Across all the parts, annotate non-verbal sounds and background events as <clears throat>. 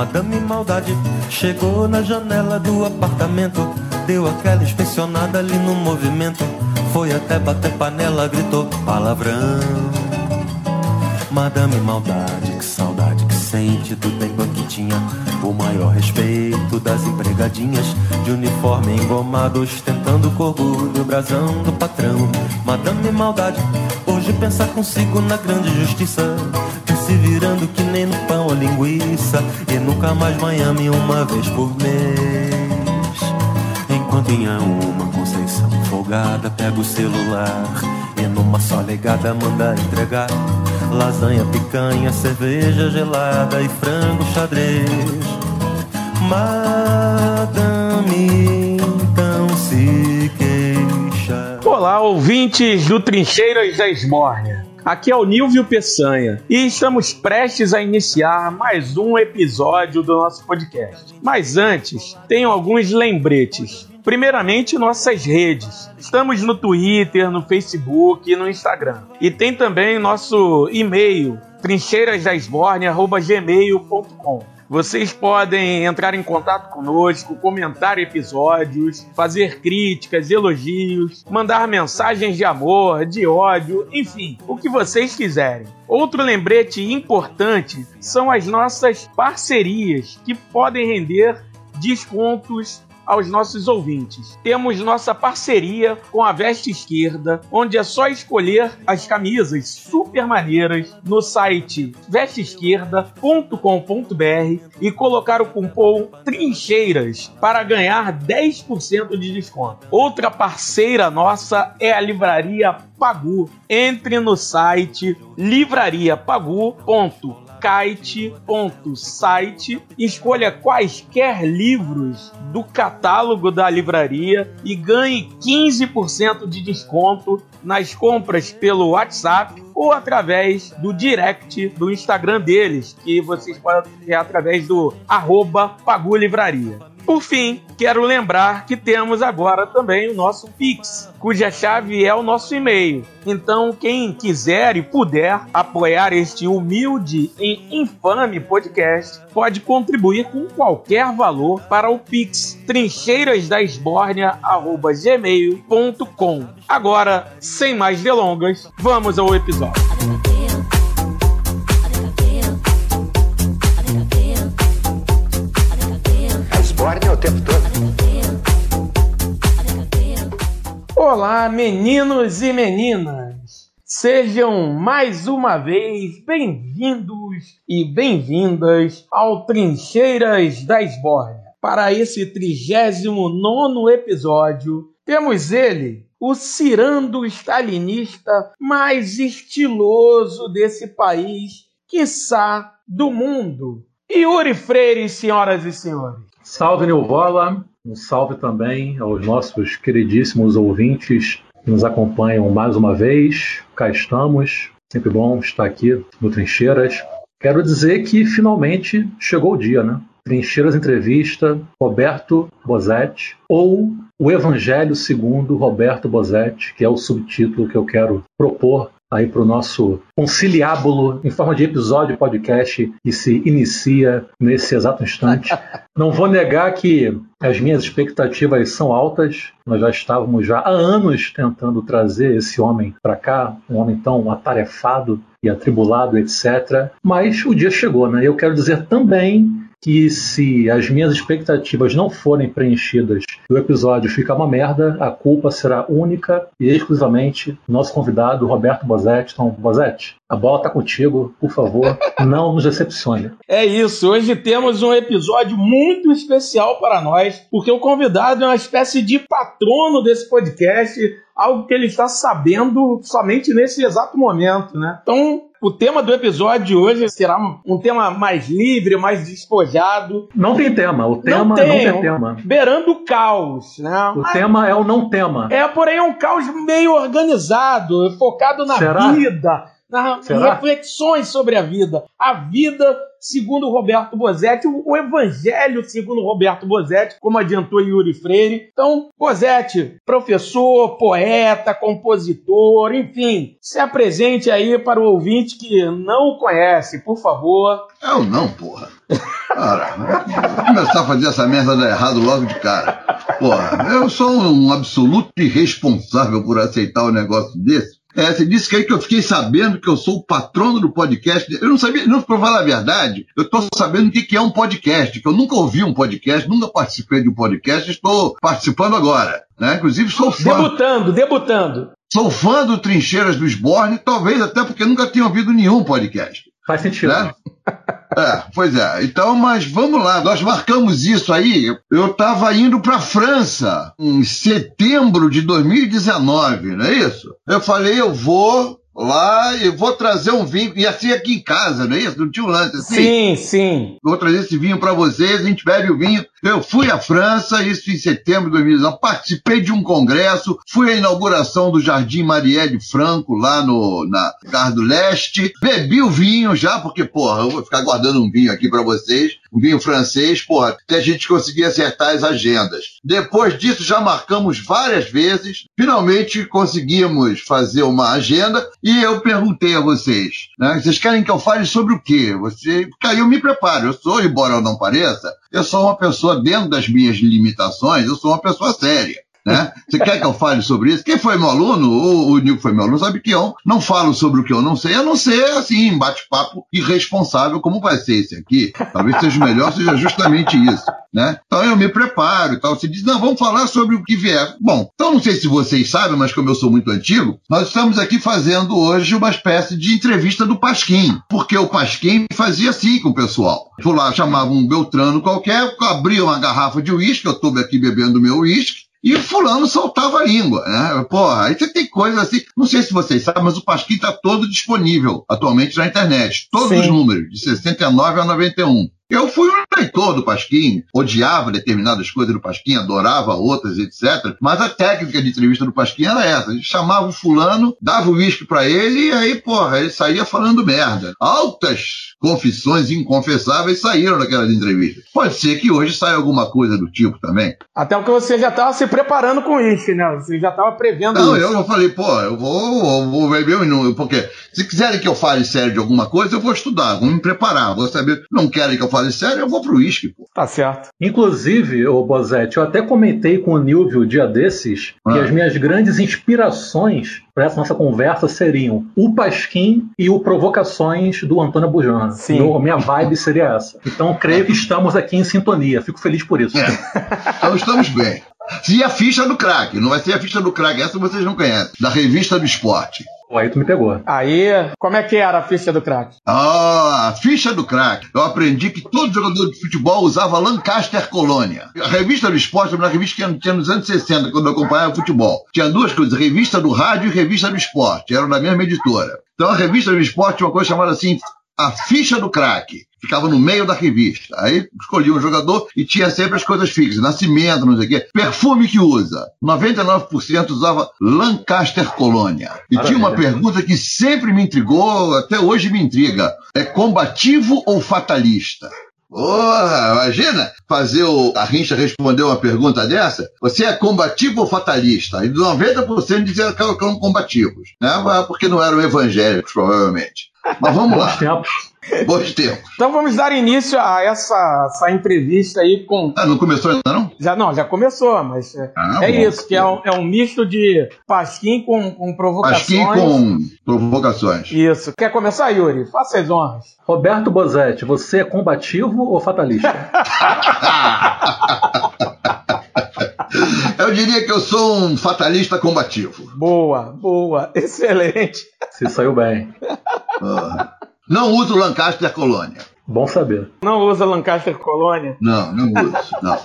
Madame Maldade chegou na janela do apartamento. Deu aquela inspecionada ali no movimento. Foi até bater panela, gritou palavrão. Madame Maldade, que saudade que sente do tempo que tinha o maior respeito das empregadinhas de uniforme engomado, ostentando com orgulho o brasão do patrão. Madame Maldade, hoje pensa consigo na grande justiça, se virando que nem no pão ou linguiça, e nunca mais Miami uma vez por mês. Enquanto em uma Conceição folgada pega o celular e numa só legada manda entregar lasanha, picanha, cerveja gelada e frango xadrez. Madame então se queixa. Olá, ouvintes do Trincheiras da Esmórnia. Aqui é o Nilvio Peçanha e estamos prestes a iniciar mais um episódio do nosso podcast. Mas antes, tenho alguns lembretes. Primeiramente, nossas redes. Estamos no Twitter, no Facebook e no Instagram. E tem também nosso e-mail, trincheirasdaesborne.gmail.com. Vocês podem entrar em contato conosco, comentar episódios, fazer críticas, elogios, mandar mensagens de amor, de ódio, enfim, o que vocês quiserem. Outro lembrete importante são as nossas parcerias que podem render descontos aos nossos ouvintes. Temos nossa parceria com a Veste Esquerda, onde é só escolher as camisas super maneiras no site vesteesquerda.com.br e colocar o cupom Trincheiras para ganhar 10% de desconto. Outra parceira nossa é a Livraria Pagu. Entre no site livrariapagu.com kite.site, escolha quaisquer livros do catálogo da livraria e ganhe 15% de desconto nas compras pelo WhatsApp ou através do direct do Instagram deles, que vocês podem ver através do arroba Livraria. Por fim, quero lembrar que temos agora também o nosso Pix, cuja chave é o nosso e-mail. Então, quem quiser e puder apoiar este humilde e infame podcast, pode contribuir com qualquer valor para o Pix trincheirasdaesbórnia.gmail.com. Agora, sem mais delongas, vamos ao episódio. Olá, meninos e meninas! Sejam mais uma vez bem-vindos e bem-vindas ao Trincheiras da Esbórnia. Para esse 39 episódio, temos ele, o cirando stalinista mais estiloso desse país, quiçá do mundo. Yuri Freire, senhoras e senhores. Salve Nilvola, um salve também aos nossos queridíssimos ouvintes que nos acompanham mais uma vez. Cá estamos, sempre bom estar aqui no Trincheiras. Quero dizer que finalmente chegou o dia, né? Trincheiras Entrevista, Roberto Bosetti, ou O Evangelho segundo Roberto Bosetti, que é o subtítulo que eu quero propor aí para o nosso conciliábulo em forma de episódio podcast que se inicia nesse exato instante. <laughs> Não vou negar que as minhas expectativas são altas. Nós já estávamos já há anos tentando trazer esse homem para cá, um homem tão atarefado e atribulado, etc. Mas o dia chegou, né? Eu quero dizer também que se as minhas expectativas não forem preenchidas e o episódio ficar uma merda, a culpa será única e exclusivamente do nosso convidado, Roberto Bozetti. Então, Bozetti, a bola está contigo, por favor, <laughs> não nos decepcione. É isso, hoje temos um episódio muito especial para nós, porque o convidado é uma espécie de patrono desse podcast, algo que ele está sabendo somente nesse exato momento, né? Então, o tema do episódio de hoje será um tema mais livre, mais despojado. Não tem tema. O tema não tem, não tem tema. Beirando o caos, né? O tema é o não tema. É, porém, é um caos meio organizado, focado na Será? vida na, reflexões sobre a vida. A vida segundo Roberto Bozetti, o Evangelho segundo Roberto Bozetti, como adiantou Yuri Freire. Então, Bozetti, professor, poeta, compositor, enfim, se apresente aí para o ouvinte que não o conhece, por favor. Eu não, porra. Cara, vou começar a fazer essa merda dar errado logo de cara. Porra, eu sou um absoluto irresponsável por aceitar um negócio desse. É, você disse que aí que eu fiquei sabendo que eu sou o patrono do podcast. Eu não sabia, não para falar a verdade, eu estou sabendo o que, que é um podcast, que eu nunca ouvi um podcast, nunca participei de um podcast, estou participando agora. Né? Inclusive sou fã. Debutando, debutando. Sou fã do Trincheiras do Sborne, talvez até porque nunca tenha ouvido nenhum podcast. Faz sentido. Né? <laughs> É, pois é. Então, mas vamos lá, nós marcamos isso aí. Eu estava indo para a França em setembro de 2019, não é isso? Eu falei, eu vou lá e vou trazer um vinho. E assim aqui em casa, não é isso? Não tinha um lance assim? Sim, sim. Vou trazer esse vinho para vocês, a gente bebe o vinho. Eu fui à França, isso em setembro de 2019, participei de um congresso, fui à inauguração do Jardim Marielle Franco, lá no, na Gare do Leste. Bebi o vinho já, porque, porra, eu vou ficar guardando um vinho aqui para vocês, vinho francês, porra, até a gente conseguir acertar as agendas. Depois disso, já marcamos várias vezes, finalmente conseguimos fazer uma agenda e eu perguntei a vocês, né? Vocês querem que eu fale sobre o quê? Você, eu me preparo. Eu sou, embora eu não pareça, eu sou uma pessoa dentro das minhas limitações, eu sou uma pessoa séria. Né? Você quer que eu fale sobre isso? Quem foi meu aluno, o, o foi meu aluno, sabe que eu não falo sobre o que eu não sei, a não ser assim, bate-papo irresponsável, como vai ser esse aqui. Talvez seja melhor, seja justamente isso. Né? Então eu me preparo e tal. Você diz, não, vamos falar sobre o que vier. Bom, então não sei se vocês sabem, mas como eu sou muito antigo, nós estamos aqui fazendo hoje uma espécie de entrevista do Pasquim, porque o Pasquim fazia assim com o pessoal. Por lá chamava um Beltrano qualquer, abria uma garrafa de uísque, eu estou aqui bebendo meu uísque, e o fulano soltava a língua, né? Porra, aí você tem coisas assim. Não sei se vocês sabem, mas o Pasquim está todo disponível atualmente na internet. Todos Sim. os números, de 69 a 91. Eu fui um leitor do Pasquim, odiava determinadas coisas do Pasquim, adorava outras, etc. Mas a técnica de entrevista do Pasquim era essa. A gente chamava o fulano, dava o uísque pra ele e aí, porra, ele saía falando merda. Altas confissões inconfessáveis saíram daquelas entrevistas. Pode ser que hoje saia alguma coisa do tipo também. Até porque você já estava se preparando com isso, né? Você já estava prevendo Não, isso. eu, eu falei, pô, eu vou, eu vou beber um inúmero, porque se quiserem que eu fale sério de alguma coisa, eu vou estudar, vou me preparar, vou saber. Não querem que eu fale sério, eu vou pro uísque, pô. Tá certo. Inclusive, o Bozetti, eu até comentei com o Nilvio dia desses que Ah. as minhas grandes inspirações para essa nossa conversa seriam o Pasquim e o Provocações do Antônio Sim. Meu- minha vibe seria essa. Então, creio que estamos aqui em sintonia. Fico feliz por isso. É. Então estamos bem. E a ficha do craque, não vai ser a ficha do craque, essa vocês não conhecem, da revista do esporte. Pô, Aí tu me pegou. Aí, como é que era a ficha do craque? Ah, a ficha do craque. Eu aprendi que todo jogador de futebol usava Lancaster Colônia. A revista do esporte era uma revista que tinha nos anos 60, quando eu acompanhava futebol. Tinha duas coisas, revista do rádio e revista do esporte. Eram da mesma editora. Então a revista do esporte tinha uma coisa chamada assim, a ficha do craque. Ficava no meio da revista. Aí escolhia um jogador e tinha sempre as coisas fixas. Nascimento, não sei o quê. Perfume que usa. 99% usava Lancaster Colônia. E tinha uma Maravilha. pergunta que sempre me intrigou, até hoje me intriga. É combativo ou fatalista? Porra, imagina fazer o a Rincha responder uma pergunta dessa. Você é combativo ou fatalista? E 90% diziam que eram combativos, né? Porque não eram evangélicos, provavelmente. Mas vamos Bons lá, tempos. bons tempos. Então vamos dar início a essa, essa entrevista aí com. Ah, não começou ainda não? Já, não, já começou, mas é, Ah, é bom. isso, que é um, é um misto de Pasquim com, com provocações. Pasquim com provocações. Isso. Quer começar, Yuri? Faça as honras. Roberto Bozetti, você é combativo ou fatalista? <laughs> Eu diria que eu sou um fatalista combativo. Boa, boa, <laughs> excelente. Você saiu bem. Ah. Não uso Lancaster Colônia. Bom saber. Não usa Lancaster Colônia. Não, não uso. Não.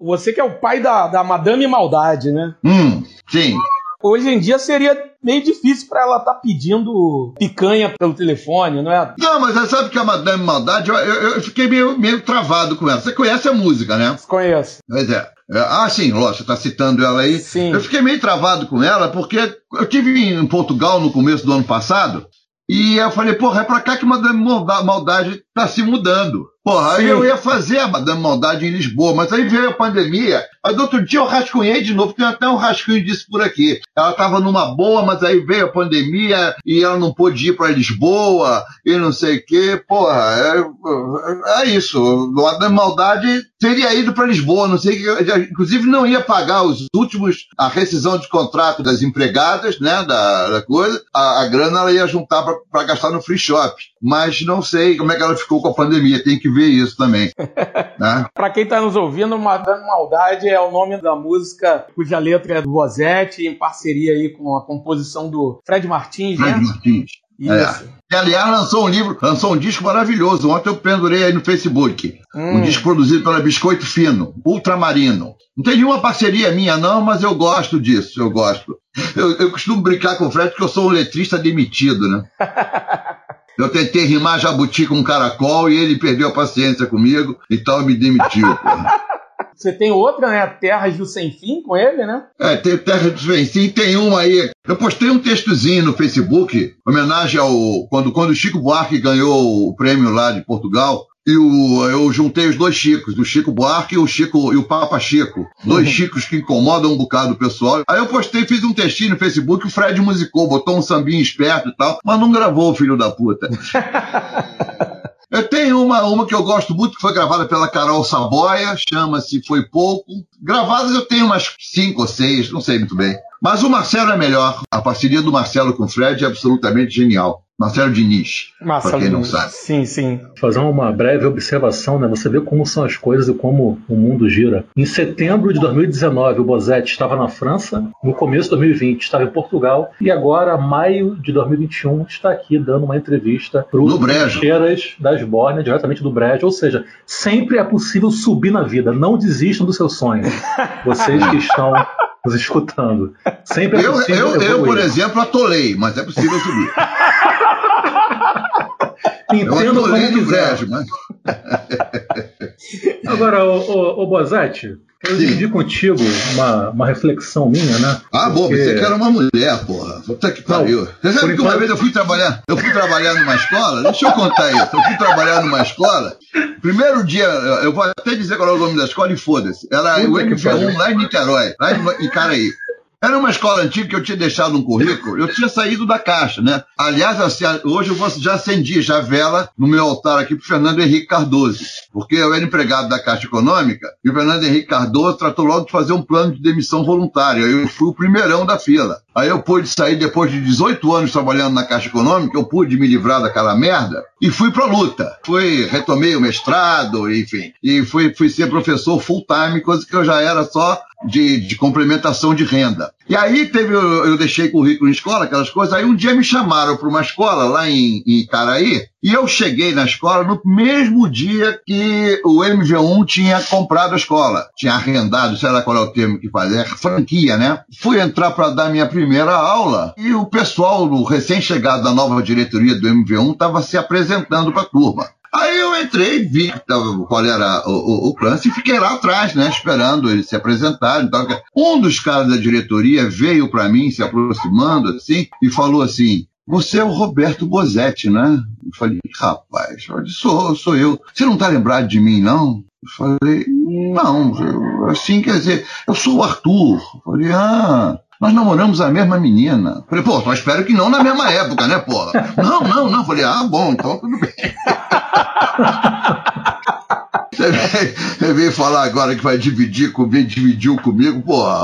Você que é o pai da, da Madame Maldade, né? Hum, sim. Hoje em dia seria meio difícil pra ela estar pedindo picanha pelo telefone, não é? Não, mas você sabe que a Madame Maldade, eu, eu- eu fiquei meio, meio travado com ela. Você conhece a música, né? Conheço. Pois é. É, Ah, sim, lógico, você está citando ela aí. Sim. Eu fiquei meio travado com ela, porque eu tive em Portugal no começo do ano passado, e eu falei, porra, é pra cá que Madame Malda- Maldade está se mudando. Porra, eu ia fazer a Madame Maldade em Lisboa, mas aí veio a pandemia. Do outro dia eu rascunhei de novo, tem até um rascunho disso por aqui. Ela estava numa boa, mas aí veio a pandemia e ela não pôde ir para Lisboa e não sei o quê. Porra, é, é isso. O Madame Maldade teria ido para Lisboa, não sei. Inclusive não ia pagar os últimos, a rescisão de contrato das empregadas, né, da, da coisa. A, a grana ela ia juntar para gastar no free shop. Mas não sei como é que ela ficou com a pandemia. Tem que ver isso também. <laughs> né? Para quem está nos ouvindo, Madame Maldade é o nome da música cuja letra é do Bozetti, em parceria aí com a composição do Fred Martins, Fred né? Martins. Isso. É. E, aliás, lançou um livro, lançou um disco maravilhoso. Ontem eu pendurei aí no Facebook. Hum. Um disco produzido pela Biscoito Fino, Ultramarino. Não tem nenhuma parceria minha, não, mas eu gosto disso, eu gosto. Eu, eu costumo brincar com o Fred que eu sou um letrista demitido, né? <laughs> Eu tentei rimar jabuti com caracol e ele perdeu a paciência comigo, então me demitiu. <laughs> Você tem outra, né? Terras do Sem Fim com ele, né? É, tem Terra dos Vencim, tem uma aí. Eu postei um textozinho no Facebook, homenagem ao. Quando, quando o Chico Buarque ganhou o prêmio lá de Portugal. E o, eu juntei os dois Chicos, o Chico Buarque e o Chico e o Papa Chico. Dois Chicos que incomodam um bocado o pessoal. Aí eu postei, fiz um textinho no Facebook, o Fred musicou, botou um sambinho esperto e tal, mas não gravou, filho da puta. <laughs> Eu tenho uma, uma que eu gosto muito, que foi gravada pela Carol Saboia, chama-se Foi Pouco. Gravadas eu tenho umas cinco ou seis, não sei muito bem. Mas o Marcelo é melhor. A parceria do Marcelo com o Fred é absolutamente genial. Marcelo Diniz, pra quem não sabe. Sim, sim. Fazer uma breve observação, né? Você vê como são as coisas e como o mundo gira. Em setembro de 2019, o Bozetti estava na França, no começo de 2020 estava em Portugal e agora, maio de 2021, está aqui dando uma entrevista para No Brejo. Trincheiras da Esbórnia, diretamente do Brejo. Ou seja, sempre é possível subir na vida. Não desistam dos seus sonhos. <laughs> Vocês que estão nos <laughs> escutando. Sempre é Eu, eu, eu, por exemplo, atolei, mas é possível subir. <laughs> Entendo como quiser. mas <laughs> Agora, ô, ô, Bozatti, eu Sim. dividi contigo uma, uma reflexão minha, né? Ah, bom, Porque- pensei que era uma mulher, porra. Puta que pariu. Você sabe que uma vez eu fui trabalhar, eu fui trabalhar numa escola, deixa eu contar isso. Eu fui trabalhar numa escola. Primeiro dia, eu vou até dizer qual é o nome da escola e foda-se. Era Puta o que MV1 pariu. lá em Niterói, lá em, em Caraí. Era uma escola antiga que eu tinha deixado um currículo, eu tinha saído da caixa, né? Aliás, assim, hoje eu vou- já acendi já vela no meu altar aqui pro Fernando Henrique Cardoso, porque eu era empregado da Caixa Econômica e o Fernando Henrique Cardoso tratou logo de fazer um plano de demissão voluntária. Eu fui o primeirão da fila. Aí eu pude sair depois de 18 anos trabalhando na Caixa Econômica, eu pude me livrar daquela merda e fui pra luta. Fui, retomei o mestrado, enfim, e fui, fui ser professor full time, coisa que eu já era só de, de complementação de renda. E aí teve, eu, eu deixei currículo em escola, aquelas coisas, aí um dia me chamaram para uma escola lá em, em Caraí, e eu cheguei na escola no mesmo dia que o MV1 tinha comprado a escola, tinha arrendado, sei lá qual é o termo que faz, é franquia, né? Fui entrar para dar minha primeira aula e o pessoal, o recém-chegado da nova diretoria do MV1, estava se apresentando para a turma. Aí eu entrei, vi qual era o, o, o lance e fiquei lá atrás, né, esperando eles se apresentarem. Então, um dos caras da diretoria veio para mim, se aproximando assim, e falou assim: Você é o Roberto Bozetti, né? Eu falei: Rapaz, sou, sou eu. Você não tá lembrado de mim, não? Eu falei: Não, assim quer dizer, eu sou o Arthur. Eu falei: Ah. Nós namoramos a mesma menina. Falei, pô, só espero que não na mesma época, né, porra? <laughs> Não, não, não. Falei, ah, bom, então tudo bem. <laughs> Você veio, você veio falar agora que vai dividir comigo, dividiu comigo, porra,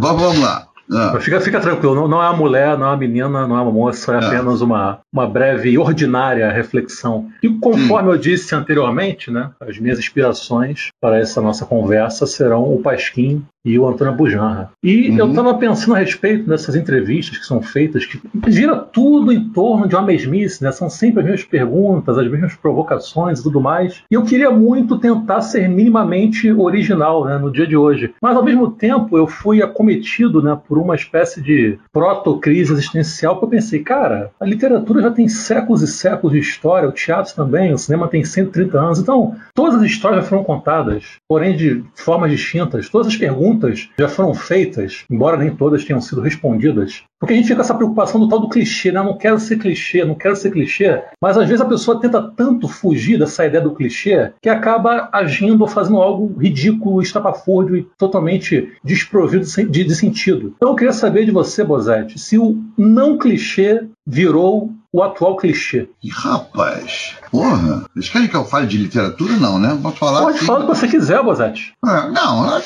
va- vamos lá. Ah, Fica, fica tranquilo, não, não é uma mulher, não é uma menina, não é uma moça, é É. apenas uma, uma breve e ordinária reflexão. E conforme eu disse anteriormente, né, as minhas inspirações para essa nossa conversa serão o Pasquim e o Antônio Bujanra. E Uhum. eu estava pensando a respeito dessas entrevistas que são feitas, que gira tudo em torno de uma mesmice, né? São sempre as mesmas perguntas, as mesmas provocações e tudo mais. E eu queria muito tentar ser minimamente original né, no dia de hoje. Mas ao mesmo tempo eu fui acometido né, por uma espécie de proto-crise existencial que eu pensei, cara, a literatura já tem séculos e séculos de história, o teatro também, o cinema tem 130 anos, então todas as histórias já foram contadas. porém de formas distintas. Todas as perguntas já foram feitas, embora nem todas tenham sido respondidas. Porque a gente fica com essa preocupação do tal do clichê, né? Eu não quero ser clichê, não quero ser clichê. Mas às vezes a pessoa tenta tanto fugir dessa ideia do clichê que acaba agindo ou fazendo algo ridículo, estapafúrdio e totalmente desprovido de, de sentido. Então eu queria saber de você, Bozetti, se o não clichê virou o atual clichê. E rapaz, porra, vocês querem que eu fale de literatura? Não, né? Posso falar. Pode assim. falar o que você quiser, Bozete. É, não, é,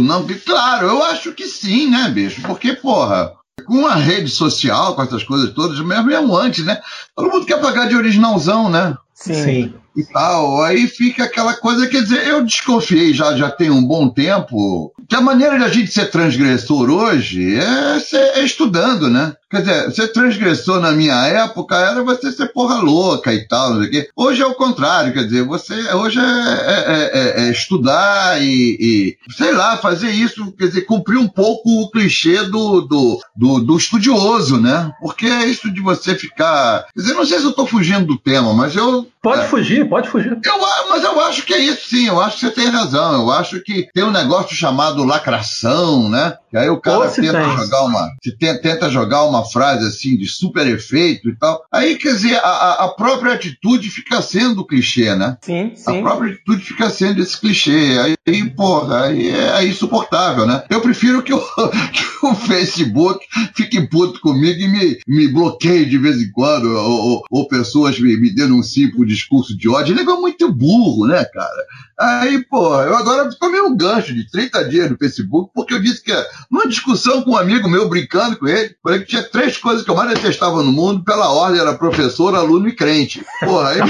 não, claro, eu acho que sim, né, bicho? Porque, porra, com a rede social, com essas coisas todas, mesmo, mesmo antes, né? Todo mundo quer pagar de originalzão, né? Sim. sim e tal. Aí fica aquela coisa, quer dizer, eu desconfiei já, já tem um bom tempo que a maneira de a gente ser transgressor hoje é, ser, é estudando, né? Quer dizer, ser transgressor na minha época era você ser porra louca e tal, não sei o quê. Hoje é o contrário, quer dizer, você hoje é, é, é, é estudar e, e, sei lá, fazer isso, quer dizer, cumprir um pouco o clichê do, do, do, do estudioso, né? Porque é isso de você ficar. Quer dizer, não sei se eu tô fugindo do tema, mas eu. Pode fugir, pode fugir. Eu, mas eu acho que é isso sim, eu acho que você tem razão. Eu acho que tem um negócio chamado lacração, né? E aí o cara tenta jogar uma. Tenta jogar uma frase assim de super efeito e tal. Aí, quer dizer, a, a própria atitude fica sendo clichê, né? Sim, sim. A própria atitude fica sendo esse clichê. Aí, porra, aí é, é insuportável, né? Eu prefiro que o, <laughs> que o Facebook fique puto comigo e me, me bloqueie de vez em quando, ou, ou, ou pessoas me, me denunciem por discurso de ódio. Ele é muito burro, né, cara? Aí, pô, eu agora tomei um gancho de 30 dias no Facebook, porque eu disse que, numa discussão com um amigo meu, brincando com ele, falei que tinha três coisas que eu mais detestava no mundo, pela ordem, era professor, aluno e crente. Porra, aí.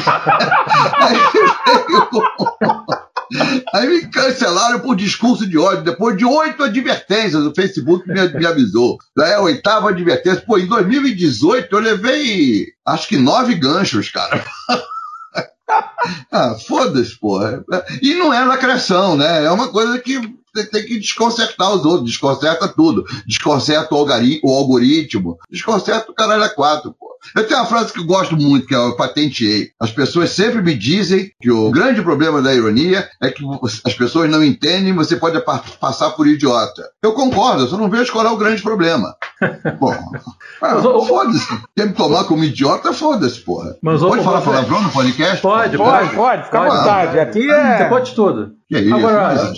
aí, <laughs> aí me cancelaram por discurso de ódio, depois de oito advertências, o Facebook me, me avisou. É a oitava advertência. Pô, em 2018 eu levei, acho que nove ganchos, cara. <laughs> ah, foda-se, porra. E não é lacração, né? É uma coisa que tem que desconcertar os outros, desconcerta tudo. Desconcerta o algoritmo, desconcerta o caralho a quatro, pô. Eu tenho uma frase que eu gosto muito, que eu patenteei. As pessoas sempre me dizem que o grande problema da ironia é que as pessoas não entendem, você pode passar por idiota. Eu concordo, eu só não vejo qual é o grande problema. <laughs> Bom, ah, foda-se. Quer me tomar como idiota, foda-se, porra. Mas, pode falar palavrão no podcast? Pode, pode, pode, pode fica à vontade. Aqui é. Você pode tudo. Que é isso, Agora,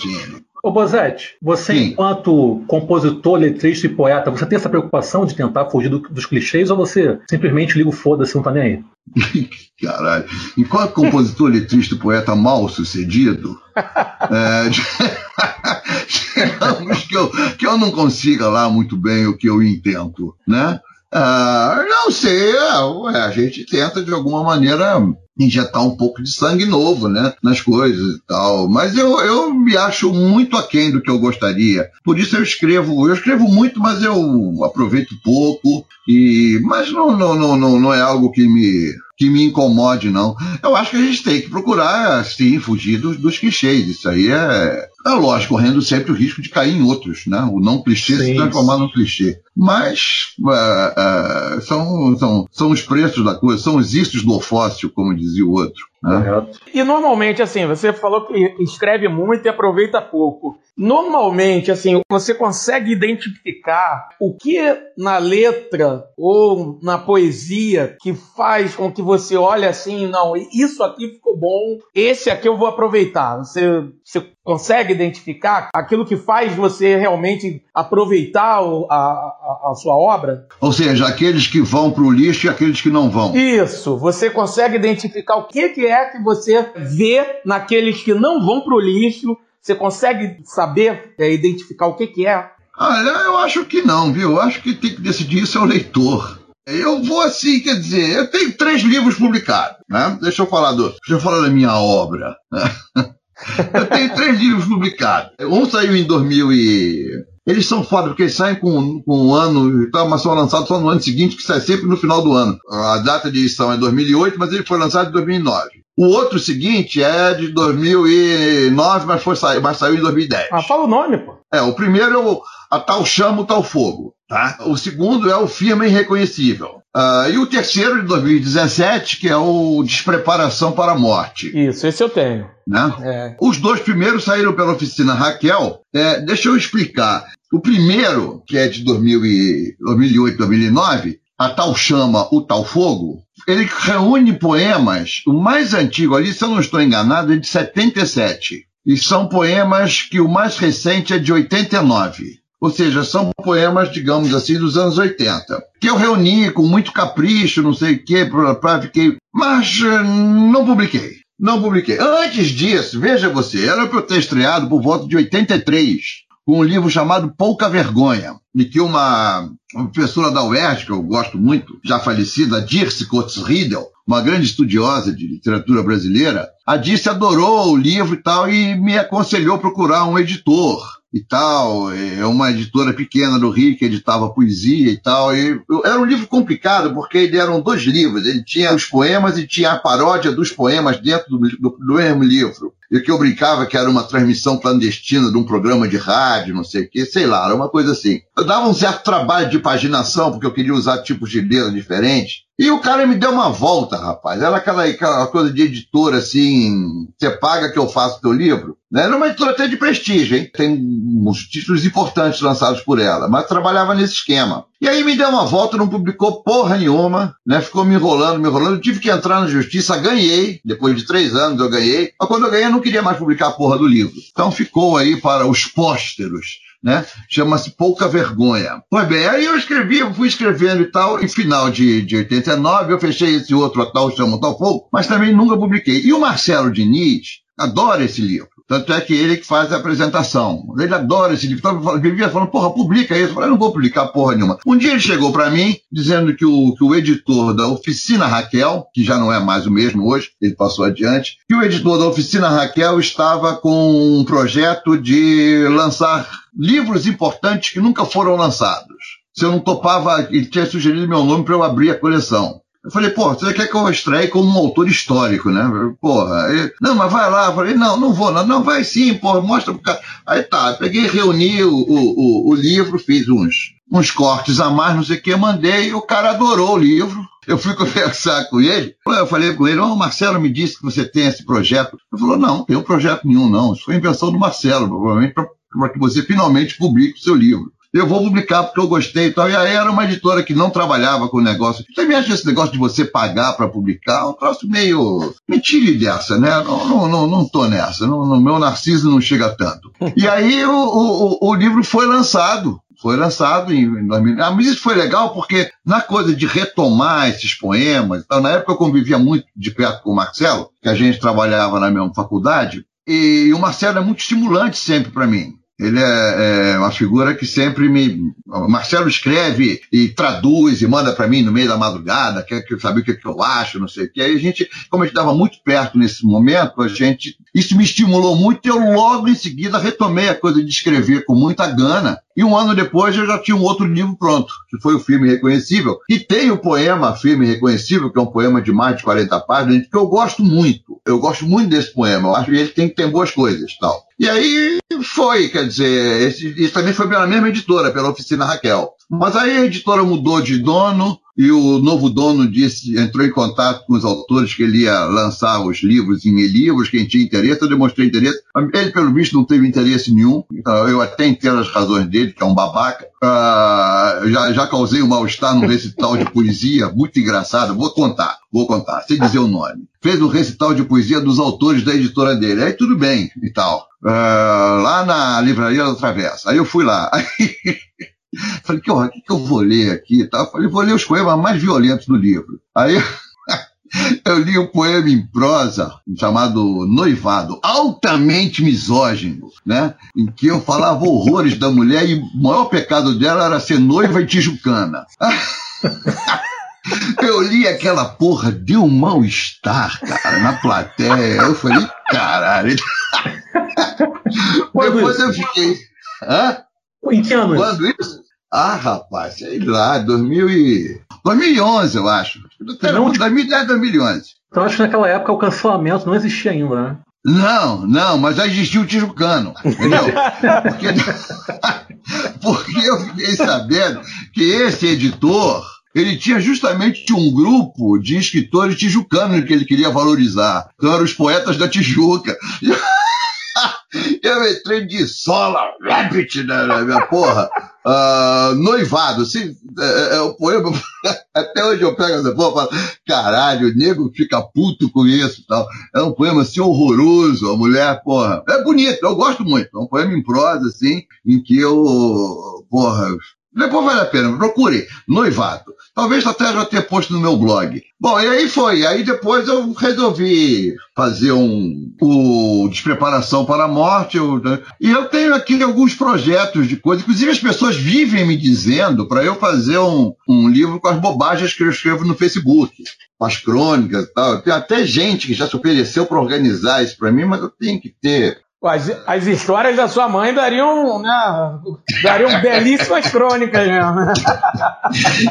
Ô Bozete, você Sim. enquanto compositor, letrista e poeta, você tem essa preocupação de tentar fugir do, dos clichês ou você simplesmente liga o foda-se não tá nem aí? <laughs> Caralho. Enquanto compositor, <laughs> letrista e poeta mal sucedido, <laughs> é, digamos que eu, que eu não consiga lá muito bem o que eu intento, né? Ah, não sei, é, a gente tenta de alguma maneira injetar um pouco de sangue novo, né, nas coisas e tal. Mas eu, eu me acho muito aquém do que eu gostaria. Por isso eu escrevo, eu escrevo muito, mas eu aproveito pouco. E, mas não, não, não, não, não é algo que me que me incomode, não. Eu acho que a gente tem que procurar, sim, fugir dos, dos clichês. Isso aí é, é lógico, correndo sempre o risco de cair em outros, né? O não clichê sim, se transformar num clichê. Mas uh, uh, são, são, são os preços da coisa, são os istos do ofócio, como dizia o outro. Né? E normalmente, assim, você falou que escreve muito e aproveita pouco. Normalmente, assim, você consegue identificar o que na letra ou na poesia que faz com que você olhe assim, não, isso aqui ficou bom, esse aqui eu vou aproveitar. Você, você consegue identificar aquilo que faz você realmente aproveitar a, a, a sua obra? Ou seja, aqueles que vão para o lixo e aqueles que não vão. Isso, você consegue identificar o que, que é que você vê naqueles que não vão para o lixo você consegue saber, é, identificar o que, que é? Olha, eu acho que não, viu? Eu acho que tem que decidir isso é o leitor. Eu vou assim, quer dizer, eu tenho três livros publicados, né? Deixa eu falar do, deixa eu falar da minha obra. Né? <laughs> eu tenho três livros publicados. Um saiu em 2000 e eles são foda, porque eles saem com, com um ano e tal, mas são lançados só no ano seguinte, que sai sempre no final do ano. A data de edição é 2008, mas ele foi lançado em 2009. O outro seguinte é de 2009, mas, foi, mas saiu em 2010. Ah, fala o nome, pô. É, o primeiro é o A Tal Chamo, Tal Fogo. Tá? O segundo é o Firma Irreconhecível. Uh, e o terceiro de 2017, que é o Despreparação para a Morte. Isso, esse eu tenho. Né? É. Os dois primeiros saíram pela oficina Raquel. É, deixa eu explicar. O primeiro, que é de 2008, 2009, a tal chama, o tal fogo, ele reúne poemas. O mais antigo ali, se eu não estou enganado, é de 77. E são poemas que o mais recente é de 89. Ou seja, são poemas, digamos assim, dos anos 80. Que eu reuni com muito capricho, não sei o quê, para fiquei. Mas eh, não publiquei. Não publiquei. Antes disso, veja você, era para eu ter estreado por volta de 83, com um livro chamado Pouca Vergonha, em que uma, uma professora da UERJ, que eu gosto muito, já falecida, Dirce Coates Riedel, uma grande estudiosa de literatura brasileira, a Dirce adorou o livro e tal e me aconselhou procurar um editor e tal. É uma editora pequena do Rio que editava poesia e tal. E era um livro complicado porque ele eram dois livros. Ele tinha os poemas e tinha a paródia dos poemas dentro do, do, do mesmo livro. E o que eu brincava que era uma transmissão clandestina de um programa de rádio, não sei o que, sei lá, era uma coisa assim. Eu dava um certo trabalho de paginação, porque eu queria usar tipos de letra diferentes. E o cara me deu uma volta, rapaz. Era aquela, aquela coisa de editora, assim, você paga que eu faço teu livro. Né? Era uma editora até de prestígio, hein? Tem uns títulos importantes lançados por ela, mas trabalhava nesse esquema. E aí me deu uma volta, não publicou porra nenhuma, né? Ficou me enrolando, me enrolando. Eu tive que entrar na justiça, ganhei. Depois de três anos eu ganhei. Mas quando eu ganhei, eu não queria mais publicar a porra do livro. Então ficou aí para os pósteros. Né? Chama-se Pouca Vergonha. Pois bem, aí eu escrevi, eu fui escrevendo e tal, e final de, de 89 eu fechei esse outro, a tal Chama Tal Fogo, mas também nunca publiquei. E o Marcelo Diniz adora esse livro. Tanto é que ele que faz a apresentação. Ele adora esse livro. Então, vivia falando, porra, publica isso. Eu falei, não vou publicar porra nenhuma. Um dia ele chegou para mim dizendo que o, que o editor da Oficina Raquel, que já não é mais o mesmo hoje, ele passou adiante, que o editor da Oficina Raquel estava com um projeto de lançar livros importantes que nunca foram lançados. Se eu não topava, ele tinha sugerido meu nome para eu abrir a coleção. Eu falei, pô, você quer que eu estreie como um autor histórico, né? Porra, não, mas vai lá. Eu falei, não, não vou, não, não vai sim, porra, mostra pro cara. Aí tá, peguei, reuni o, o, o, livro, fiz uns, uns cortes a mais, não sei o que, mandei, o cara adorou o livro. Eu fui <laughs> conversar com ele, eu falei com ele, oh, o Marcelo me disse que você tem esse projeto. Ele falou, não, não tenho projeto nenhum, não. Isso foi invenção do Marcelo, provavelmente para que você finalmente publique o seu livro eu vou publicar porque eu gostei e tal. E aí era uma editora que não trabalhava com o negócio. Me acha esse negócio de você pagar para publicar um troço meio. Me tire dessa, né? Não, não, não, não tô nessa. No, no meu narciso não chega tanto. E aí o, o, o livro foi lançado foi lançado em 2000. Ah, mas isso foi legal porque na coisa de retomar esses poemas, então, na época eu convivia muito de perto com o Marcelo, que a gente trabalhava na mesma faculdade, e o Marcelo é muito estimulante sempre para mim. Ele é, é, uma figura que sempre me. O Marcelo escreve e traduz e manda para mim no meio da madrugada, quer saber o que, que eu acho, não sei o que. Aí a gente, como a gente estava muito perto nesse momento, a gente. Isso me estimulou muito e eu logo em seguida retomei a coisa de escrever com muita gana. E um ano depois eu já tinha um outro livro pronto, que foi o Filme Reconhecível. E tem o poema Filme Reconhecível, que é um poema de mais de 40 páginas, que eu gosto muito. Eu gosto muito desse poema. Eu acho que ele tem que ter boas coisas tal. E aí foi, quer dizer, isso também foi pela mesma editora, pela Oficina Raquel. Mas aí a editora mudou de dono e o novo dono disse, entrou em contato com os autores que ele ia lançar os livros em e-livros, quem tinha interesse, eu demonstrei interesse. Ele, pelo visto, não teve interesse nenhum. Então, eu até entendo as razões dele, que é um babaca. Uh, já, já causei um mal-estar num recital de poesia, muito engraçado. Vou contar, vou contar, sem dizer o nome. Fez um recital de poesia dos autores da editora dele. Aí tudo bem e tal. Uh, lá na Livraria da Travessa. Aí eu fui lá. <laughs> <laughs> falei, que, o que, que eu vou ler aqui? Tá? Falei, vou ler os poemas mais violentos do livro. Aí <laughs> eu li um poema em prosa chamado Noivado, altamente misógino, né? Em que eu falava horrores da mulher e o maior pecado dela era ser noiva e tijucana. <laughs> Eu li aquela porra, deu um mal-estar, cara, na plateia. Eu falei, caralho. Depois eu fiquei. Hã? Em que ano? Quando isso? Ah, rapaz, sei lá, 2000 e... 2011, eu acho. Não, 2010, 2011. Então acho que naquela época o cancelamento não existia ainda, né? Não, não, mas já existia o Tijucano, entendeu? <laughs> Porque, <laughs> porque eu fiquei sabendo que esse editor ele tinha justamente um grupo de escritores tijucanos que ele queria valorizar. Então eram os poetas da Tijuca. <laughs> <laughs> Eu entrei de sola, rabbit, né, na minha porra. Uh, noivado, assim, é, é o poema. <laughs> Até hoje eu pego essa porra e falo, caralho, o nego fica puto com isso tal. É um poema assim horroroso, a mulher, porra. É bonito, eu gosto muito. É um poema em prosa, assim, em que eu, porra, depois vale a pena, procure, noivado. Talvez até já tenha posto no meu blog. Bom, e aí foi. Aí depois eu resolvi fazer um o despreparação para a morte. Eu, né? E eu tenho aqui alguns projetos de coisas. Inclusive, as pessoas vivem me dizendo para eu fazer um, um livro com as bobagens que eu escrevo no Facebook. Com as crônicas e tal. Tem até gente que já se ofereceu para organizar isso para mim, mas eu tenho que ter as, as histórias da sua mãe dariam, né, dariam belíssimas crônicas mesmo. Né? <laughs>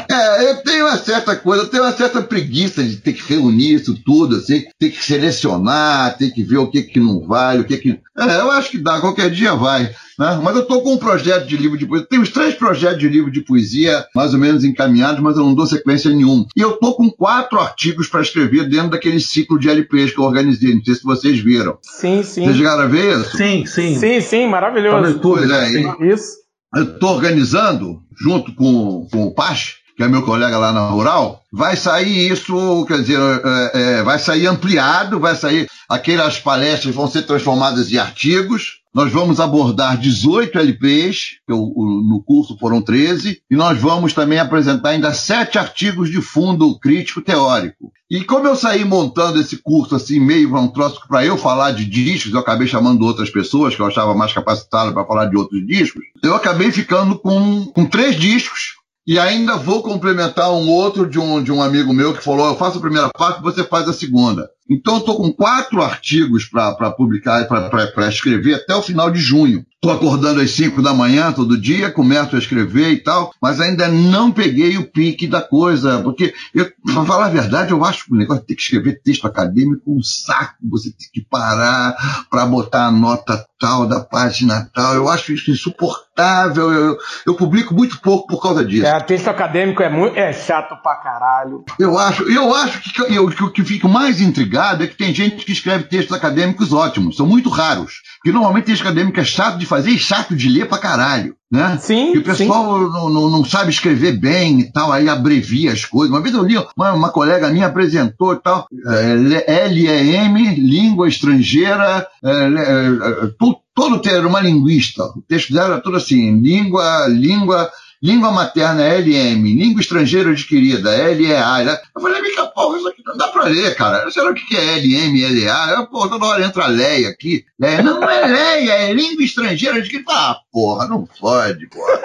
É, eu tenho uma certa coisa, eu tenho uma certa preguiça de ter que reunir isso tudo, assim, ter que selecionar, ter que ver o que que não vale, o que que... É, eu acho que dá, qualquer dia vai. Né? Mas eu estou com um projeto de livro de poesia. Tenho uns três projetos de livro de poesia mais ou menos encaminhados, mas eu não dou sequência nenhuma. E eu estou com quatro artigos para escrever dentro daquele ciclo de LPs que eu organizei. Não sei se vocês viram. Sim, sim. Vocês chegaram a ver isso? Sim, sim. Sim, sim, maravilhoso. Tá Pois é, sim. Isso. eu estou organizando, junto com, com o Pache, que é meu colega lá na Rural, vai sair isso, quer dizer, é, é, vai sair ampliado, vai sair, aquelas palestras vão ser transformadas em artigos, nós vamos abordar 18 LPs, que no curso foram 13, e nós vamos também apresentar ainda sete artigos de fundo crítico teórico. E como eu saí montando esse curso assim, meio um troço para eu falar de discos, eu acabei chamando outras pessoas que eu achava mais capacitadas para falar de outros discos, eu acabei ficando com, com três discos. E ainda vou complementar um outro de um, de um amigo meu que falou: eu faço a primeira parte, você faz a segunda. Então, eu estou com quatro artigos para publicar, para escrever até o final de junho. Estou acordando às 5 da manhã todo dia, começo a escrever e tal, mas ainda não peguei o pique da coisa, porque, eu, pra falar a verdade, eu acho que o negócio de ter que escrever texto acadêmico um saco, você tem que parar para botar a nota tal da página tal. Eu acho isso insuportável. Eu, eu publico muito pouco por causa disso. É, texto acadêmico é, muito, é chato pra caralho. Eu acho, eu acho que, eu, que o que fico mais intrigado é que tem gente que escreve textos acadêmicos ótimos, são muito raros. Porque normalmente texto acadêmico é chato de fazer e chato de ler pra caralho. Né? Sim, E o pessoal não, não, não sabe escrever bem e tal, aí abrevia as coisas. Uma vez eu li, uma, uma colega minha apresentou e tal, é, LEM, língua estrangeira, é, é, é, to- todo ter uma linguista. O texto dela era todo assim, língua, língua, língua materna LM, língua estrangeira adquirida, LEA. Eu falei, mica, porra, isso aqui não dá pra ler, cara. Será o que é LM, LA? Eu, pô, toda hora entra Leia aqui. Leia, não, não é Leia, é língua estrangeira adquirida. Ah, porra, não pode, porra.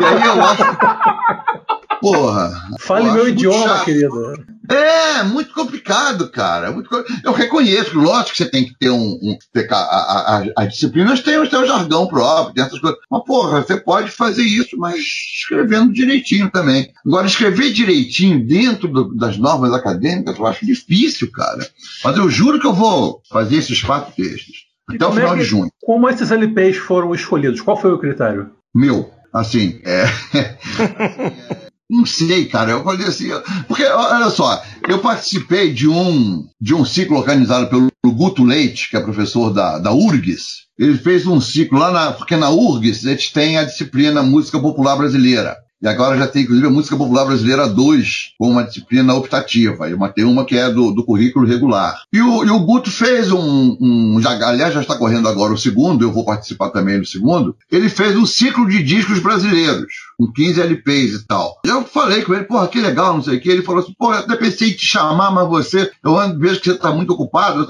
E aí eu acho <laughs> porra. Fale eu meu idioma, querida. É, muito complicado, cara. Muito co- Eu reconheço, lógico que você tem que ter um. um ter a- a- a- as disciplinas têm o seu jargão próprio, tem essas coisas. Mas, porra, você pode fazer isso, mas escrevendo direitinho também. Agora, escrever direitinho dentro do- das normas acadêmicas, eu acho difícil, cara. Mas eu juro que eu vou fazer esses quatro textos. E Até o como é final que- de junho. Como esses LPs foram escolhidos? Qual foi o critério? Meu, assim, é. <laughs> <laughs> Não sei, cara. Eu falei assim. Porque, olha só, eu participei de um, de um ciclo organizado pelo Guto Leite, que é professor da, da URGS. Ele fez um ciclo lá na. Porque na URGS eles têm a disciplina Música Popular Brasileira. E agora já tem, inclusive, a Música Popular Brasileira 2, como uma disciplina optativa. E uma, tem uma que é do, do currículo regular. E o, e o Guto fez um, um. Já, aliás, já está correndo agora o segundo, eu vou participar também do segundo. Ele fez um ciclo de discos brasileiros, com 15 LPs e tal. Eu falei com ele, porra, que legal, não sei o quê. Ele falou assim, pô, eu até pensei em te chamar, mas você, eu vejo que você está muito ocupado.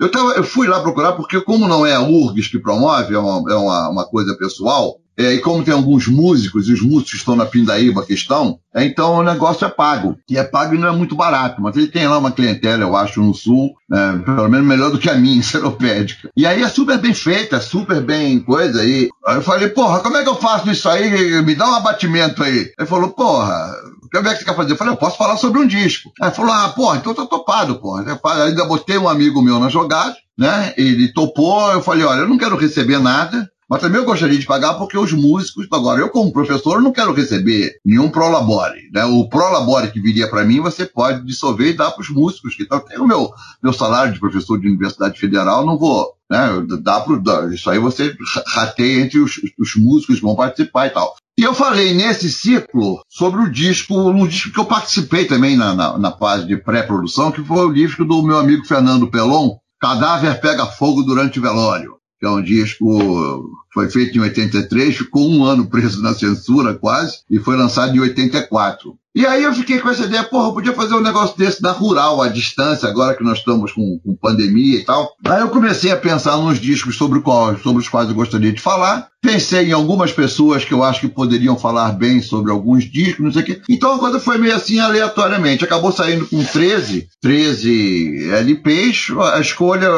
Eu, tava, eu fui lá procurar, porque como não é a URGS que promove, é uma, é uma, uma coisa pessoal, é, e como tem alguns músicos, e os músicos estão na Pindaíba que estão, é, então o negócio é pago. E é pago e não é muito barato, mas ele tem lá uma clientela, eu acho, no sul, é, pelo menos melhor do que a minha, <laughs> seropédica. E aí é super bem feita, super bem coisa. E aí eu falei, porra, como é que eu faço isso aí? Me dá um abatimento aí. Ele falou, porra, como é que você quer fazer? Eu falei, eu posso falar sobre um disco. Aí falou, ah, porra, então tá topado, porra. Eu Ainda botei um amigo meu na jogada, né? Ele topou, eu falei, olha, eu não quero receber nada, Mas também eu gostaria de pagar porque os músicos, agora, eu como professor não quero receber nenhum prolabore. Né? O prolabore que viria para mim, você pode dissolver e dar para os músicos. Que então, tem o meu, meu salário de professor de Universidade Federal, não vou. Né? Dá pro, isso aí você rateia entre os, os músicos que vão participar e tal. E eu falei nesse ciclo sobre o disco, um disco que eu participei também na, na, na fase de pré-produção, que foi o disco do meu amigo Fernando Pelon, Cadáver Pega Fogo Durante o Velório, que é um disco foi feito em 83, ficou um ano preso na censura quase, e foi lançado em 84. E aí eu fiquei com essa ideia, porra, eu podia fazer um negócio desse na rural, à distância, agora que nós estamos com, com pandemia e tal. Aí eu comecei a pensar nos discos sobre, qual, sobre os quais eu gostaria de falar. Pensei em algumas pessoas que eu acho que poderiam falar bem sobre alguns discos, não sei o quê. Então a coisa foi meio assim aleatoriamente. Acabou saindo com 13, 13 LPs. A escolha,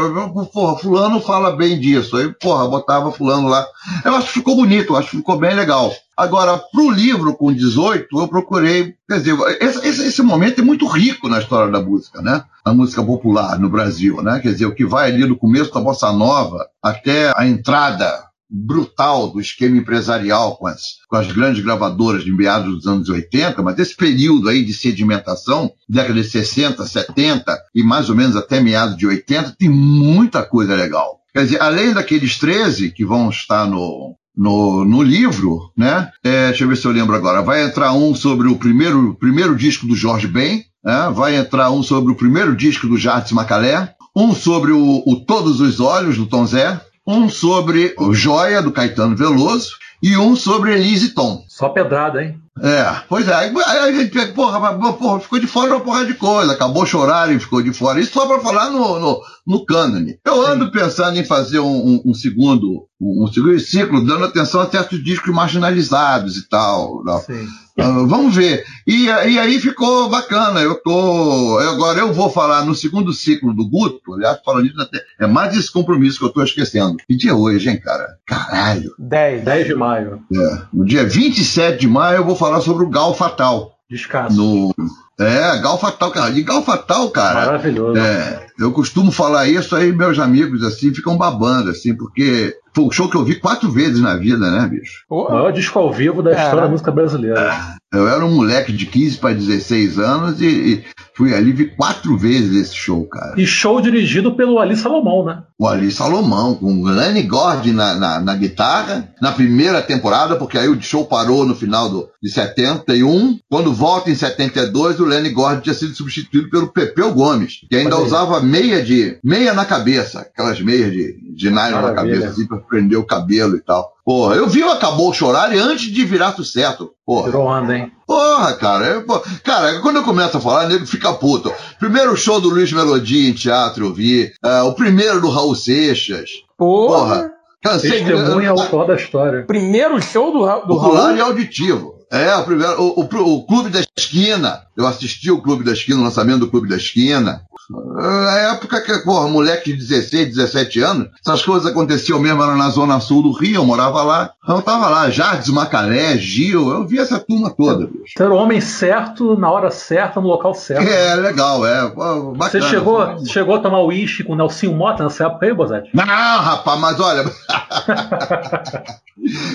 porra, fulano fala bem disso. Aí, porra, botava fulano lá. Eu acho que ficou bonito, acho que ficou bem legal. Agora, para o livro com 18, eu procurei. Quer dizer, esse, esse, momento é muito rico na história da música, né? A música popular no Brasil, né? Quer dizer, o que vai ali do começo da bossa nova até a entrada brutal do esquema empresarial com as, com as grandes gravadoras de meados dos anos 80, mas esse período aí de sedimentação, década de 60, 70 e mais ou menos até meados de 80, tem muita coisa legal. Quer dizer, além daqueles 13 que vão estar no, no, no livro, né? É, deixa eu ver se eu lembro agora. Vai entrar um sobre o primeiro, primeiro disco do Jorge Ben, né? vai entrar um sobre o primeiro disco do Jardim Macalé, um sobre o, o Todos os Olhos, do Tom Zé, um sobre o Joia, do Caetano Veloso, e um sobre Elise Tom. Só pedrada, hein? É, pois é. Aí, a gente, porra, porra, ficou de fora uma porra de coisa. Acabou chorar e ficou de fora. Isso só pra falar no, no, no cânone. Eu ando Sim. pensando em fazer um, um, um segundo um, um, segundo ciclo, dando atenção a certos discos marginalizados e tal. Uh, vamos ver. E, e aí ficou bacana. Eu tô. Agora eu vou falar no segundo ciclo do Guto, aliás, falando isso até. É mais esse compromisso que eu tô esquecendo. Que dia é hoje, hein, cara? Caralho. 10. 10 de maio. É. No dia 27 de maio eu vou falar sobre o Gal Fatal. Descaso. No, é, Gal Fatal, cara. De Gal Fatal, cara. Maravilhoso. É, eu costumo falar isso aí, meus amigos, assim, ficam babando, assim, porque foi um show que eu vi quatro vezes na vida, né, bicho? O maior disco ao vivo da história da música brasileira. É, eu era um moleque de 15 para 16 anos e, e Fui ali vi quatro vezes esse show, cara. E show dirigido pelo Ali Salomão, né? O Ali Salomão, com o Lenny Gord na, na, na, guitarra, na primeira temporada, porque aí o show parou no final do, de 71. Quando volta em 72, o Lenny Gord tinha sido substituído pelo Pepeu Gomes, que ainda usava meia de meia na cabeça, aquelas meias de, de nylon na cabeça, assim, pra prender o cabelo e tal. Porra, eu vi o Acabou Chorar antes de virar sucesso. Porra. Virou onda, hein? Porra, cara. Eu, porra. Cara, quando eu começo a falar, nego fica puto. Primeiro show do Luiz Melodia em teatro eu vi. Uh, o primeiro do Raul Seixas. Porra. porra. Cansei Testemunha <laughs> de... autor da história. Primeiro show do, do Popular Raul? e auditivo. É, o primeiro, o, o, o, Clube da Esquina. Eu assisti o Clube da Esquina, o lançamento do Clube da Esquina. Na época que, porra, moleque de 16, 17 anos, essas coisas aconteciam mesmo, era na zona sul do Rio, eu morava lá. Eu tava lá, Jardim, Macaré, Gil, eu vi essa turma toda, bicho. Você era o homem certo, na hora certa, no local certo. É, legal, é. Bacana, Você chegou, assim. chegou a tomar uísque com o Nelson Mota nessa época aí, Bozete? Não, rapaz, mas olha. <laughs>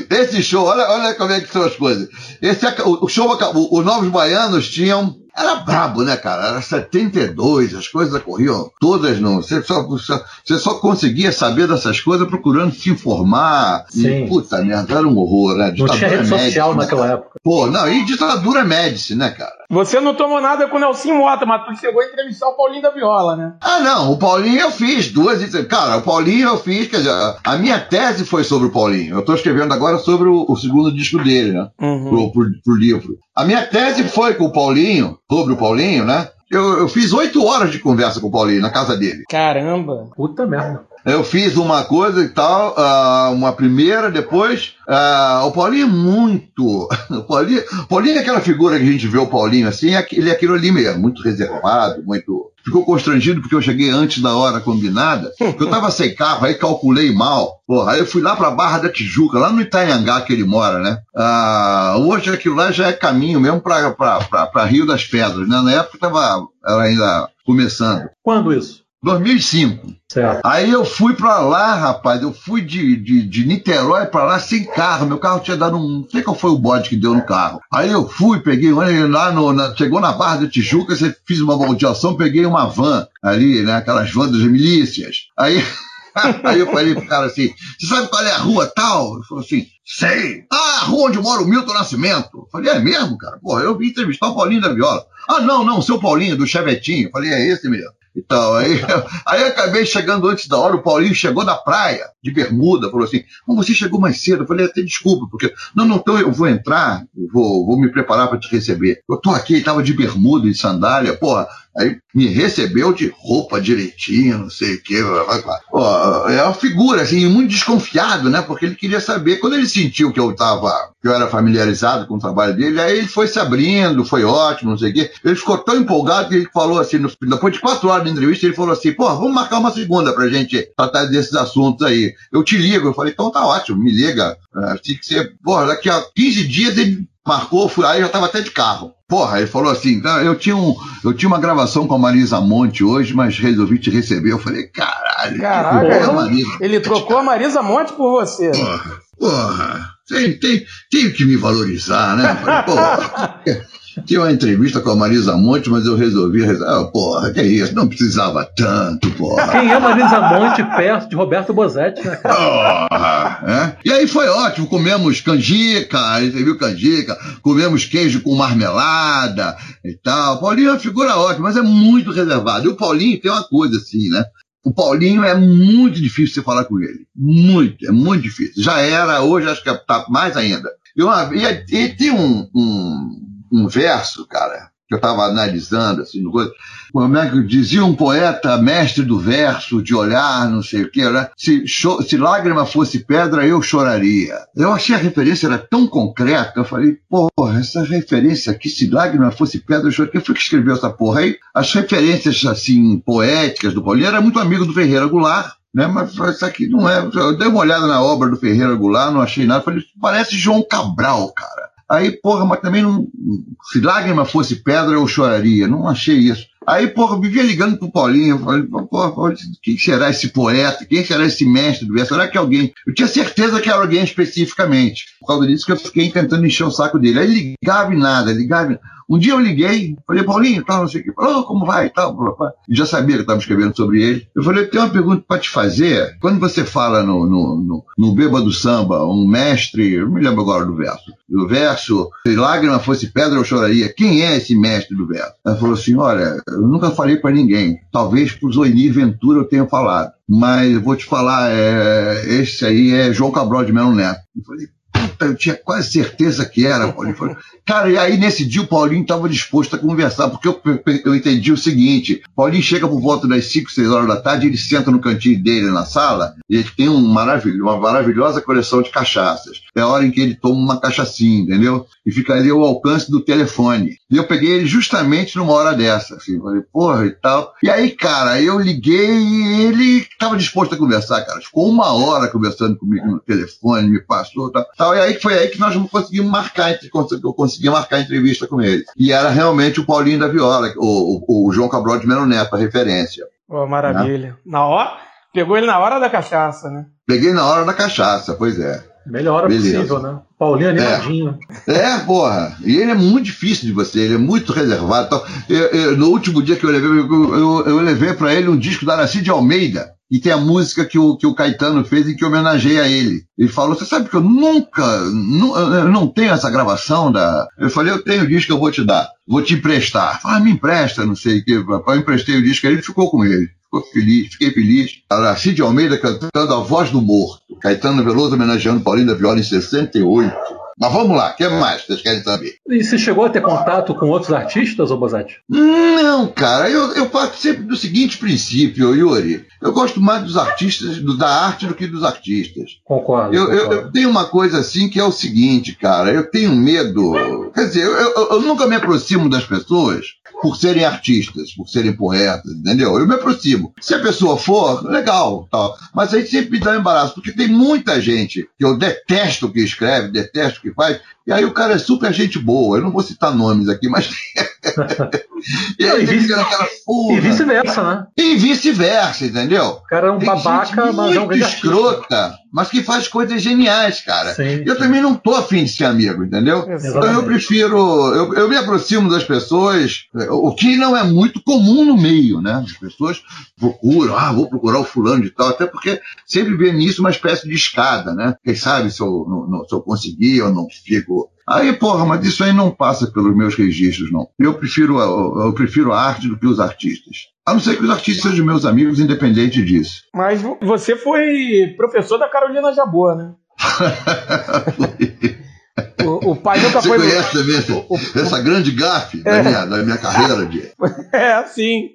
Esse show, olha, olha como é que são as coisas. Esse, o, o show, os Novos Baianos tinham era brabo, né, cara? Era 72, as coisas corriam todas não. Você só, você só conseguia saber dessas coisas procurando se informar. Sim. E, puta merda, era um horror, né? Ditadura não tinha rede social né, naquela época. Pô, não, e ditadura médici, né, cara? Você não tomou nada com o Nelson Mota, mas tu chegou a entrevistar o Paulinho da Viola, né? Ah, não, o Paulinho eu fiz duas. Cara, o Paulinho eu fiz, quer dizer, a minha tese foi sobre o Paulinho. Eu tô escrevendo agora sobre o, o segundo disco dele, né? Uhum. Pro, pro, pro livro. A minha tese foi com o Paulinho, sobre o Paulinho, né? Eu, eu fiz oito horas de conversa com o Paulinho na casa dele. Caramba! Puta merda. Eu fiz uma coisa e tal, uh, uma primeira, depois. Uh, o Paulinho é muito. <laughs> O Paulinho, Paulinho é aquela figura que a gente vê o Paulinho assim, é ele é aquilo ali mesmo, muito reservado, muito ficou constrangido porque eu cheguei antes da hora combinada. Eu tava sem carro, aí calculei mal. Porra, aí eu fui lá pra Barra da Tijuca, lá no Itanhangá que ele mora, né? Ah, hoje aquilo lá já é caminho mesmo pra, pra, pra, pra Rio das Pedras, né? Na época tava ela ainda começando. Quando isso? 2005. Certo. Aí eu fui pra lá, rapaz. Eu fui de, de, de Niterói pra lá sem carro. Meu carro tinha dado um. Não sei qual foi o bode que deu no carro. Aí eu fui, peguei lá no. na- chegou na Barra da Tijuca, você fiz uma volteação, peguei uma van ali, né? Aquelas vans das milícias. Aí. <laughs> Aí eu falei pro cara assim: Você sabe qual é a rua tal? Ele falou assim: Sei. Ah, a rua onde mora o Milton Nascimento. Eu falei: É mesmo, cara? Porra, eu vim entrevistar o Paulinho da Viola. Ah, não, não, o seu Paulinho, do Chevetinho. Eu falei: É esse mesmo. Então, aí, <laughs> aí eu acabei chegando antes da hora, o Paulinho chegou da praia, de bermuda, falou assim, "Mas você chegou mais cedo, eu falei, até desculpa, porque, não, não, então eu vou entrar, vou, vou me preparar para te receber. Eu tô aqui, ele tava de bermuda e sandália, porra, aí me recebeu de roupa direitinho, não sei o quê. Pô, é uma figura, assim, muito desconfiado, né, porque ele queria saber, quando ele sentiu que eu tava, que eu era familiarizado com o trabalho dele, aí ele foi se abrindo, foi ótimo, não sei o quê, ele ficou tão empolgado que ele falou assim, no- depois de quatro horas de entrevista, ele falou assim, pô, vamos marcar uma segunda pra gente tratar desses assuntos aí. Eu te ligo. Eu falei, então tá ótimo, me liga. Tinha que ser, porra, daqui a 15 dias ele marcou, fui, aí eu já tava até de carro. Porra, ele falou assim, "Ah, eu tinha, um, eu tinha uma gravação com a Marisa Monte hoje, mas resolvi te receber. Eu falei, caralho, Caraca, porra, eu- Marisa. Ele trocou a Marisa Monte por você. Porra, porra, tem, tem, tenho que me valorizar, né? Falei, porra, <laughs> tinha uma entrevista com a Marisa Monte, mas eu resolvi, ah, porra, que isso, não precisava tanto, porra. Quem é Marisa Monte perto de Roberto Bozetti, né? Porra, é? E aí foi ótimo, comemos canjica, aí você viu canjica, comemos queijo com marmelada e tal. Paulinho é uma figura ótima, mas é muito reservado. E o Paulinho tem uma coisa assim, né? O Paulinho é muito difícil você falar com ele. Muito, é muito difícil. Já era, hoje acho que tá mais ainda. E, uma, e, e tem um, um, um verso, cara, que eu estava analisando, assim, no. Como é que dizia um poeta, mestre do verso, de olhar, não sei o quê, né? Se, se lágrima fosse pedra, eu choraria. Eu achei a referência era tão concreta, eu falei, porra, essa referência aqui, se lágrima fosse pedra, eu choraria. Quem foi que escreveu essa porra aí? As referências, assim, poéticas do Paulinho, era muito amigo do Ferreira Goulart, né? Mas isso aqui não é. Eu dei uma olhada na obra do Ferreira Goulart, não achei nada. Falei, parece João Cabral, cara. Aí, porra, mas também não. Se lágrima fosse pedra, eu choraria. Não achei isso. Aí, porra, vivia ligando pro Paulinho. Falei, porra, quem será esse poeta? Quem será esse mestre do verso? Será que é alguém. Eu tinha certeza que era alguém especificamente. Por causa disso que eu fiquei tentando encher o saco dele. Aí ligava e nada, ligava. e- Um dia eu liguei, falei, Paulinho, tal, não sei o quê. Falou, "Ô, como vai tal. blá, blá. Já sabia que estava escrevendo sobre ele. Eu falei, tenho uma pergunta para te fazer. Quando você fala no, no, no, no Bêbado Samba, um mestre, eu não me lembro agora do verso, do verso, se lágrima fosse pedra, eu choraria. Quem é esse mestre do verso? Ela falou assim, olha, eu nunca falei para ninguém. Talvez pro Zoini Ventura eu tenha falado. Mas eu vou te falar, é, esse aí é João Cabral de Melo Neto. Eu falei, eu tinha quase certeza que era, Paulinho. Falei, Cara, e aí nesse dia o Paulinho estava disposto a conversar, porque eu, eu entendi o seguinte: Paulinho chega por volta das 5, 6 horas da tarde, ele senta no cantinho dele na sala, e ele tem um maravilho, uma maravilhosa coleção de cachaças. É a hora em que ele toma uma cachaçinha, entendeu? E fica ali ao alcance do telefone. E eu peguei ele justamente numa hora dessa, assim, falei, porra e tal. E aí, cara, eu liguei e ele estava disposto a conversar, cara. Ficou uma hora conversando comigo no telefone, me passou tal. E aí foi aí que nós conseguimos marcar, eu consegui marcar a entrevista com ele. E era realmente o Paulinho da Viola, o, o, o João Cabral de Melo Neto, a referência. Ô, maravilha. Na hora. Pegou ele na hora da cachaça, né? Peguei na hora da cachaça, pois é. Melhor hora Beleza. possível, né? Paulinho animadinho. É, porra. E ele é muito difícil de você, ele é muito reservado. Então, eu- eu- no último dia que eu levei, eu, eu, eu levei para ele um disco da Aracy de Almeida. E tem a música que o, que o Caetano fez em que homenageia ele. Ele falou: Você sabe que eu nunca, nu- eu não tenho essa gravação da. Eu falei: Eu tenho o disco, eu vou te dar, vou te emprestar. Ah, me empresta, não sei o que. Eu emprestei o disco, ele ficou com ele. Ficou feliz, fiquei feliz. Aracy de Almeida cantando A Voz do Morto. Caetano Veloso homenageando Paulinho da Viola em 68. Mas vamos lá, o que mais vocês querem saber? E você chegou a ter contato com outros artistas, ô Bozetti? Não, cara, eu, eu parto sempre do seguinte princípio, Yuri. Eu gosto mais dos artistas, do- da arte do que dos artistas. Concordo. Eu, eu- concordo. eu tenho uma coisa assim que é o seguinte, cara, eu tenho medo. Quer dizer, eu, eu- eu nunca me aproximo das pessoas por serem artistas, por serem poetas, entendeu? Eu me aproximo. Se a pessoa for, legal, tal. Mas aí sempre me dá embaraço, porque tem muita gente que eu detesto o que escreve, detesto o que faz, e aí o cara é super gente boa. Eu não vou citar nomes aqui, mas <laughs> e aí vice, aquela porra. E vice-versa, né? E vice-versa, entendeu? O cara é um Tem babaca, mas é um grande escrota, mas que faz coisas geniais, cara. Sim, eu sim. também não tô afim de ser amigo, entendeu? Então eu prefiro, eu, eu me aproximo das pessoas, o que não é muito comum no meio, né? As pessoas procuram, ah, vou procurar o fulano de tal, até porque sempre vê nisso uma espécie de escada, né? Quem sabe se eu, não, se eu conseguir, eu não fico Aí, porra, mas isso aí não passa pelos meus registros, não. Eu prefiro, eu, eu prefiro a arte do que os artistas. A não ser que os artistas sejam meus amigos, independente disso. Mas você foi professor da Carolina Jabor, né? <laughs> o, o, pai nunca Você foi. Você conhece também essa, o, essa grande gafe é. da, minha, da minha carreira de. <laughs> É, sim.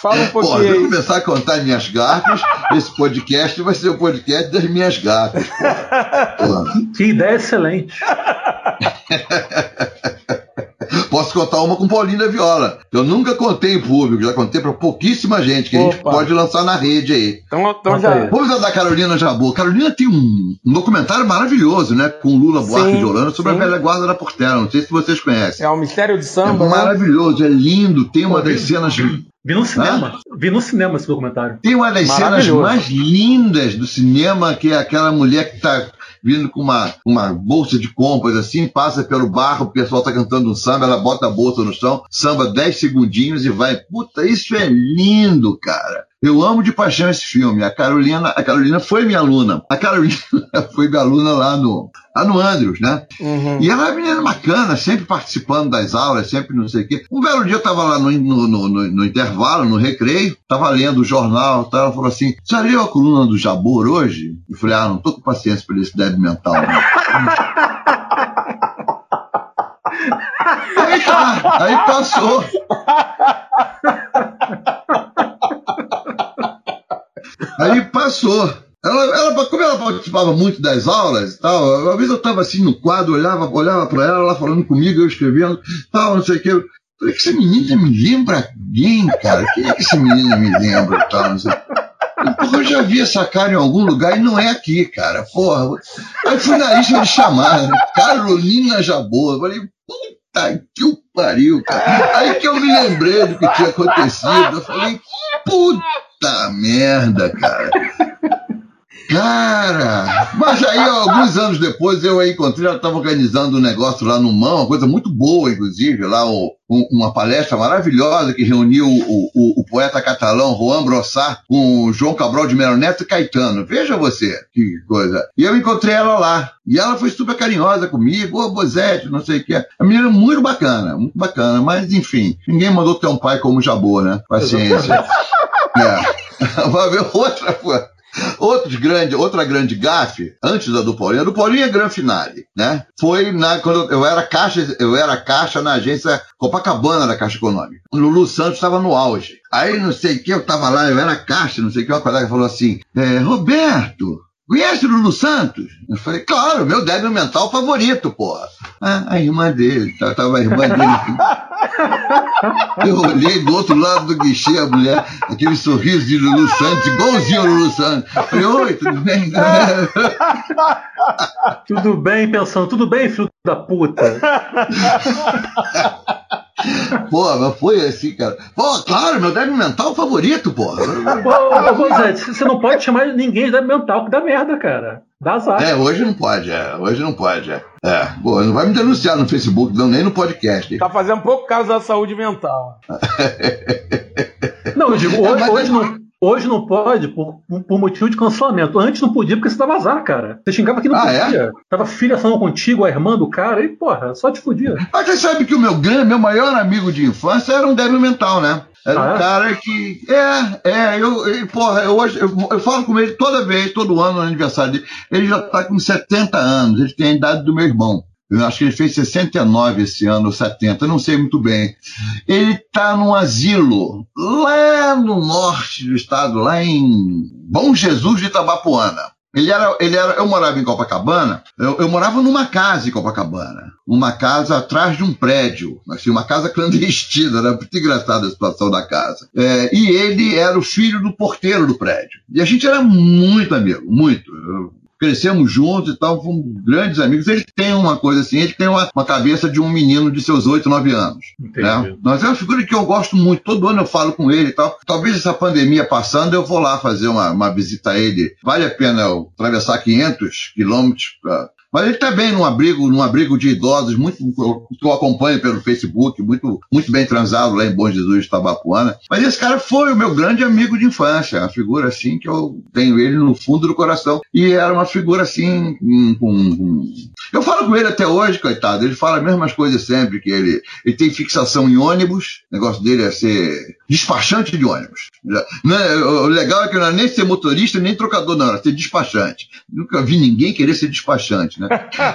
Fala um pouquinho. Pô, se eu começar a contar minhas gafes, esse podcast vai ser o podcast das minhas gafes. <laughs> Que ideia excelente. <laughs> Posso contar uma com Paulinho da Viola. Eu nunca contei em público, já contei para pouquíssima gente, que Opa. a gente pode lançar na rede aí. Então, então já. Vamos falar da Carolina Jabu. Carolina tem um, um, documentário maravilhoso, né? Com Lula Buarque de Holanda sobre sim. a velha guarda da Portela. Não sei se vocês conhecem. É o Mistério de Samba. É né? maravilhoso, é lindo, tem uma das cenas. Vi no cinema. Hã? Vi no cinema esse documentário. Tem uma das cenas mais lindas do cinema, que é aquela mulher que está vindo com uma, uma bolsa de compras assim, passa pelo barro, o pessoal tá cantando um samba, ela bota a bolsa no chão, samba 10 segundinhos e vai. Puta, isso é lindo, cara. Eu amo de paixão esse filme. A Carolina, a Carolina foi minha aluna. A Carolina <laughs> foi minha aluna lá no, lá no Andrews, né? Uhum. E ela é uma menina bacana, sempre participando das aulas, sempre não sei o quê. Um belo dia eu tava lá no, no, no, no intervalo, no recreio, tava lendo o jornal, tá? ela falou assim: Você leu a coluna do Jabor hoje? Eu falei: Ah, não tô com paciência pra esse débil mental. <laughs> aí tá, aí passou. Aí passou. Ela, ela, como ela participava muito das aulas e tal, às vezes eu estava assim no quadro, olhava, olhava para ela, ela falando comigo, eu escrevendo, tal, não sei o que. Eu falei, essa menina me lembra alguém, cara? Quem é que essa menina me lembra tal, não sei Porra, eu já vi essa cara em algum lugar e não é aqui, cara. Porra. Aí fui na lista de chamar? Carolina Jabô. Eu falei, puta que o pariu, cara. Aí que eu me lembrei do que tinha acontecido. Eu falei, puta Puta merda, cara. Cara, mas aí alguns anos depois eu a encontrei, ela estava organizando um negócio lá no Mão, uma coisa muito boa, inclusive, lá um, uma palestra maravilhosa que reuniu o, o, o, poeta catalão Juan Brossard com João Cabral de Melo Neto e Caetano. Veja você, que coisa. E eu encontrei ela lá. E ela foi super carinhosa comigo, ô Bozete, não sei o que. A menina é muito bacana, muito bacana, mas enfim, ninguém mandou ter um pai como o Jabô, né? Paciência. É. <laughs> Vai haver outra, Outro grande, outra grande gafe, antes da do Paulinho, a do Paulinho é Gran Finale, né? Foi na, quando eu era caixa, eu era caixa na agência Copacabana da Caixa Econômica. Lulu Santos estava no auge. Aí não sei o que, eu estava lá, eu era caixa, não sei o que, uma colega falou assim, é, Roberto, Conhece Lulu Santos? Eu falei, claro, meu débil mental favorito, porra. Ah, a irmã dele, tá, tava a irmã dele. <laughs> Eu olhei do outro lado do guichê, a mulher, aquele sorriso de Lulu Santos, igualzinho ao Lulu Santos. Falei, oi, tudo bem? tudo bem, pensando, tudo bem, filho da puta? <laughs> Pô, mas foi assim, cara. Pô, claro, meu débil mental favorito, pô. <laughs> Você não pode chamar ninguém de débil mental que dá merda, cara. Dá azar. É, hoje não pode, é. Hoje não pode, é. É, pô, não vai me denunciar no Facebook, não, nem no podcast. Tá fazendo pouco caso da saúde mental. <laughs> não, eu digo, é, hoje, é, hoje não. Hoje não pode por, por motivo de cancelamento. Antes não podia porque você dava azar, cara. Você xingava que não ah, é? podia. É? Tava filha falando contigo, a irmã do cara, e porra, só te fudia. <laughs> Mas você sabe que o meu grande, meu maior amigo de infância era um débil mental, né? Era ah, um é? cara que. É, é, eu, eu porra, eu, hoje, eu, eu, falo com ele toda vez, todo ano no aniversário dele. Ele já tá com 70 anos, ele tem a idade do meu irmão. Eu acho que ele fez 69 esse ano, 70, não sei muito bem. Ele está num asilo lá no norte do estado, lá em Bom Jesus de Itabapuana. Ele era, ele era, eu morava em Copacabana, eu, eu, morava numa casa em Copacabana, uma casa atrás de um prédio, assim, uma casa <laughs> clandestina, era muito engraçada a situação da casa. É, e ele era o filho do porteiro do prédio. E a gente era muito amigo, muito. Eu, crescemos juntos e tal, fomos grandes amigos. Ele tem uma coisa assim, ele tem uma, uma cabeça de um menino de seus 8, 9 anos. Né? Mas é uma figura que eu gosto muito, todo ano eu falo com ele e tal. Talvez essa pandemia passando, eu vou lá fazer uma, uma visita a ele. Vale a pena eu atravessar 500 quilômetros para mas ele também num abrigo, num abrigo de idosos, muito que eu acompanho pelo Facebook, muito, muito bem transado lá em Bom Jesus Tabapuana. Mas esse cara foi o meu grande amigo de infância, a figura assim que eu tenho ele no fundo do coração. E era uma figura assim, com... eu falo com ele até hoje, coitado. Ele fala as mesmas coisas sempre, que ele, ele tem fixação em ônibus. O negócio dele é ser despachante de ônibus. É, o legal é que não é nem ser motorista nem trocador, não, era ser despachante. Nunca vi ninguém querer ser despachante né?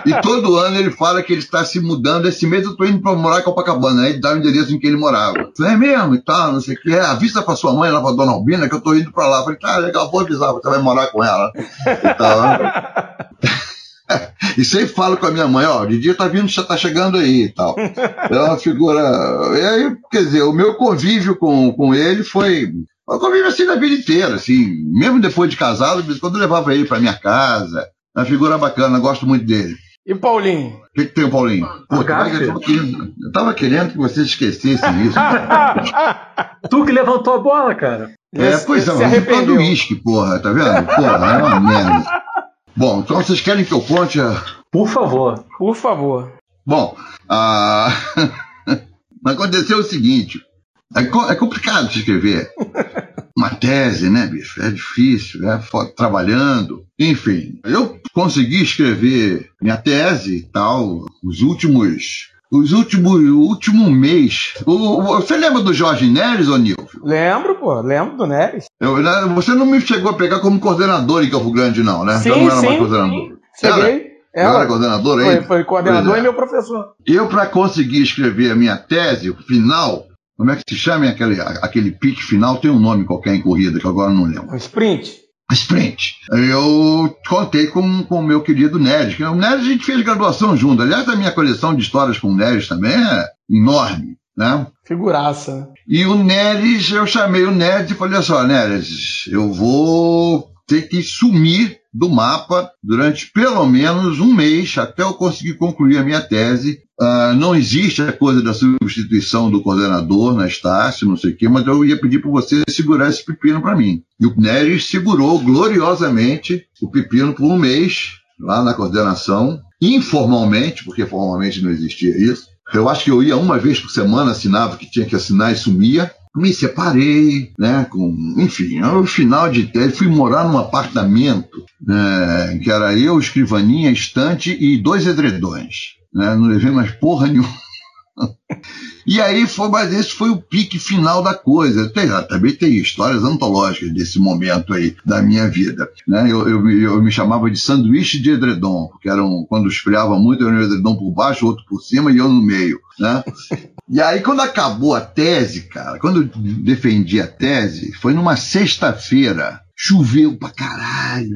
E todo ano ele fala que ele está se mudando. Esse mês eu estou indo para morar em Copacabana. Aí ele dá o endereço em que ele morava. Falei, é mesmo e tal, não sei o que. É, avisa para sua mãe lá para dona Albina que eu estou indo para lá. Falei, tá, legal, vou avisar, você vai morar com ela. E <laughs> sempre falo com a minha mãe, ó, de dia tá vindo, já tá chegando aí e tal. É uma figura. E aí, quer dizer, o meu convívio com, com ele foi. Eu convívio assim na vida inteira, assim, mesmo depois de casado, quando eu levava ele para minha casa, uma figura bacana, gosto muito dele. E o Paulinho? O que, que tem o Paulinho? Pô, eu, tava querendo, eu tava querendo que vocês esquecessem isso. <laughs> tu que levantou a bola, cara. É, esse, pois é, mas do uísque, porra, tá vendo? Porra, é uma merda. Bom, então vocês querem que eu conte a... Por favor. Por favor. Bom, a... <laughs> aconteceu o seguinte. É, é complicado de escrever uma tese, né, bicho? É difícil, né? Trabalhando. Enfim, eu consegui escrever minha tese e tal, os últimos. Os últimos, o último mês. O, você lembra do Jorge Neres, ô Nilvio? Lembro, pô, lembro do Neres. Eu, né, você não me chegou a pegar como coordenador em Campo Grande, não, né? Sim, Já não era sim, mais coordenador. Sim. Cheguei. Ela, era coordenador aí? Foi, foi coordenador é. e meu professor. Eu, para conseguir escrever a minha tese, o final, como é que se chama aquele, aquele pique final? Tem um nome qualquer em corrida que agora não lembro. Um sprint. Sprint. Eu contei com, com o meu querido Neres. O Neres a gente fez graduação junto. Aliás, a minha coleção de histórias com o Neres também é enorme. Né? Figuraça. E o Neres, eu chamei o Neres e falei assim: ó, Neres, eu vou ter que sumir do mapa durante pelo menos um mês até eu conseguir concluir a minha tese. Uh, não existe a coisa da substituição do coordenador na Estácio, não sei o quê, mas eu ia pedir para você segurar esse pepino para mim. E o Neres segurou gloriosamente o pepino por um mês lá na coordenação, informalmente, porque formalmente não existia isso. Eu acho que eu ia uma vez por semana, assinava que tinha que assinar e sumia me separei, né? Com, enfim, no final de fui morar num apartamento né, que era eu, escrivaninha, estante e dois edredões. Né, não levei mais porra nenhuma. E aí foi, mas esse foi o pique final da coisa. Tem, também tem histórias antológicas desse momento aí da minha vida. Né? Eu, eu, eu me chamava de sanduíche de edredom, porque eram, quando esfriava muito, era um edredom por baixo, outro por cima e eu no meio. Né? E aí, quando acabou a tese, cara, quando eu defendi a tese, foi numa sexta-feira. Choveu pra caralho,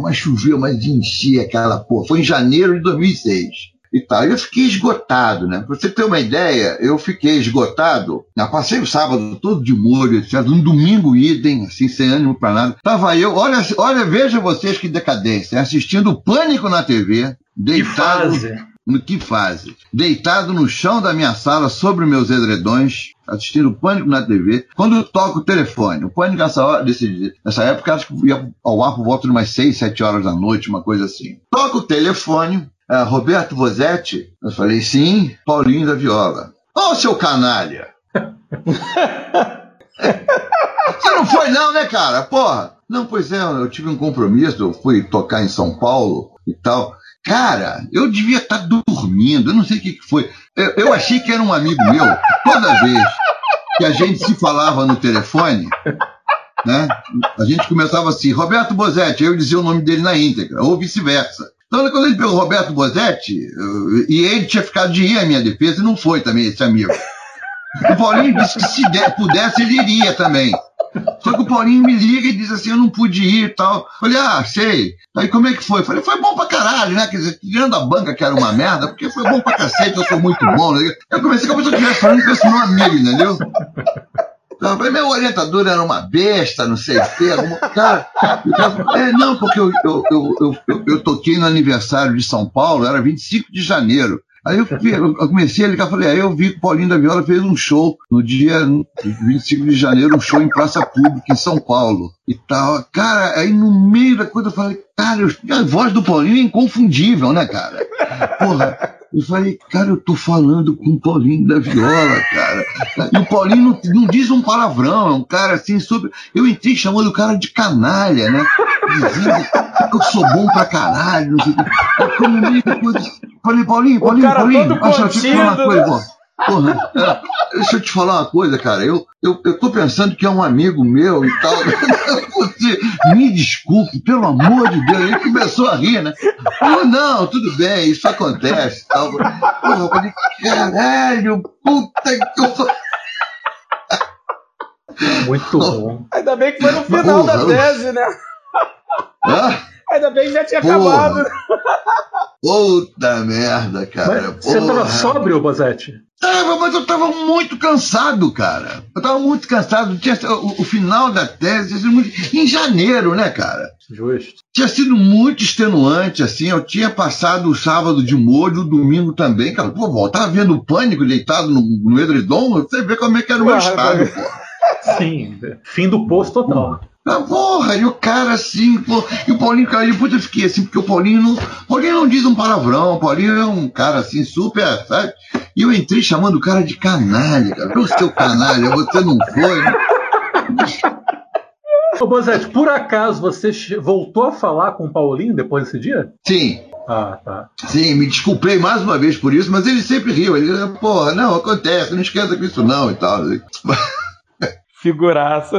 mas choveu, mas enchia aquela porra. Foi em janeiro de 2006 e tal. E eu fiquei esgotado, né? Pra você ter uma ideia, eu fiquei esgotado. Eu passei o sábado todo de molho, etc. Um domingo idem, assim, sem ânimo pra nada. Tava eu, olha, olha, veja vocês que decadência, assistindo Pânico na TV, deitado. Que fase. No que fase? Deitado no chão da minha sala, sobre meus edredões, assistindo Pânico na TV, quando eu toco o telefone. O Pânico nessa, hora, desse, nessa época, acho que ia ao ar por volta de umas 6, 7 horas da noite, uma coisa assim. Toco o telefone, ah, Roberto Bozetti? Eu falei, sim, Paulinho da Viola. Ô, oh, seu canalha! <laughs> Você não foi não, né, cara? Porra! Não, pois é, eu tive um compromisso, eu fui tocar em São Paulo e tal. Cara, eu devia estar tá dormindo, eu não sei o que, que foi. Eu, eu achei que era um amigo meu. Toda vez que a gente se falava no telefone, né? A gente começava assim, Roberto Bozetti, eu dizia o nome dele na íntegra, ou vice-versa. Então, quando ele pegou o Roberto Bozetti, e ele tinha ficado de ir à minha defesa, e não foi também esse amigo. O Paulinho disse que se pudesse, ele iria também. Só que o Paulinho me liga e diz assim: eu não pude ir e tal. Falei, ah, sei. Aí como é que foi? Falei, foi bom pra caralho, né? Quer dizer, tirando a banca que era uma merda, porque foi bom pra cacete, eu sou muito bom. Né? Eu comecei como se eu estivesse falando com esse meu amigo, entendeu? Eu falei, meu orientador era uma besta, não sei o quê. Alguma... Cara, é, não, porque eu, eu, eu, eu, eu toquei no aniversário de São Paulo, era 25 de janeiro. Aí eu, eu comecei a ligar, falei, aí eu vi que o Paulinho da Viola fez um show no dia 25 de janeiro, um show em Praça Pública, em São Paulo. E tal. Cara, aí no meio da coisa eu falei, cara, a voz do Paulinho é inconfundível, né, cara? Porra. Eu falei, cara, eu tô falando com o Paulinho da Viola, cara. E o Paulinho não, não diz um palavrão, é um cara assim, super. Eu entrei chamando o cara de canalha, né? Dizendo que eu sou bom pra caralho, não sei o que. Eu no meio da coisa. Falei, Paulinho, Paulinho, Paulinho, acha eu te falar uma coisa, pô. Porra, é, deixa eu te falar uma coisa, cara. Eu, eu, eu tô pensando que é um amigo meu e tal. <laughs> Você, me desculpe, pelo amor de Deus. Ele começou a rir, né? Falou, não, tudo bem, isso acontece. Tal. Porra, eu falei, caralho, puta que eu. Muito bom. Ainda bem que foi no final Porra. da tese, né? Hã? Ainda bem que já tinha Porra. acabado. Puta merda, cara. Mas você tava sóbrio, Bozetti? Tava, mas eu tava muito cansado, cara. Eu tava muito cansado. Tinha, o, o final da tese tinha sido muito, em janeiro, né, cara? Justo. Tinha sido muito extenuante, assim. Eu tinha passado o sábado de molho, o domingo também, cara. Pô, eu tava vendo o pânico deitado no, no edredom. Você vê como é que era o meu estado, pô. Sim, fim do poço total. Ah, porra, e o cara assim, pô, e o Paulinho, cara, depois eu fiquei assim, porque o Paulinho não. Paulinho não diz um palavrão, o Paulinho é um cara assim, super, sabe? E eu entrei chamando o cara de canalha, cara. Ô, seu canalha, você não foi. né? Ô, Bozetti, por acaso você voltou a falar com o Paulinho depois desse dia? Sim, Ah, tá. sim, me desculpei mais uma vez por isso, mas ele sempre riu. Ele, porra, não, acontece, não esquenta com isso não e tal. Figuraça.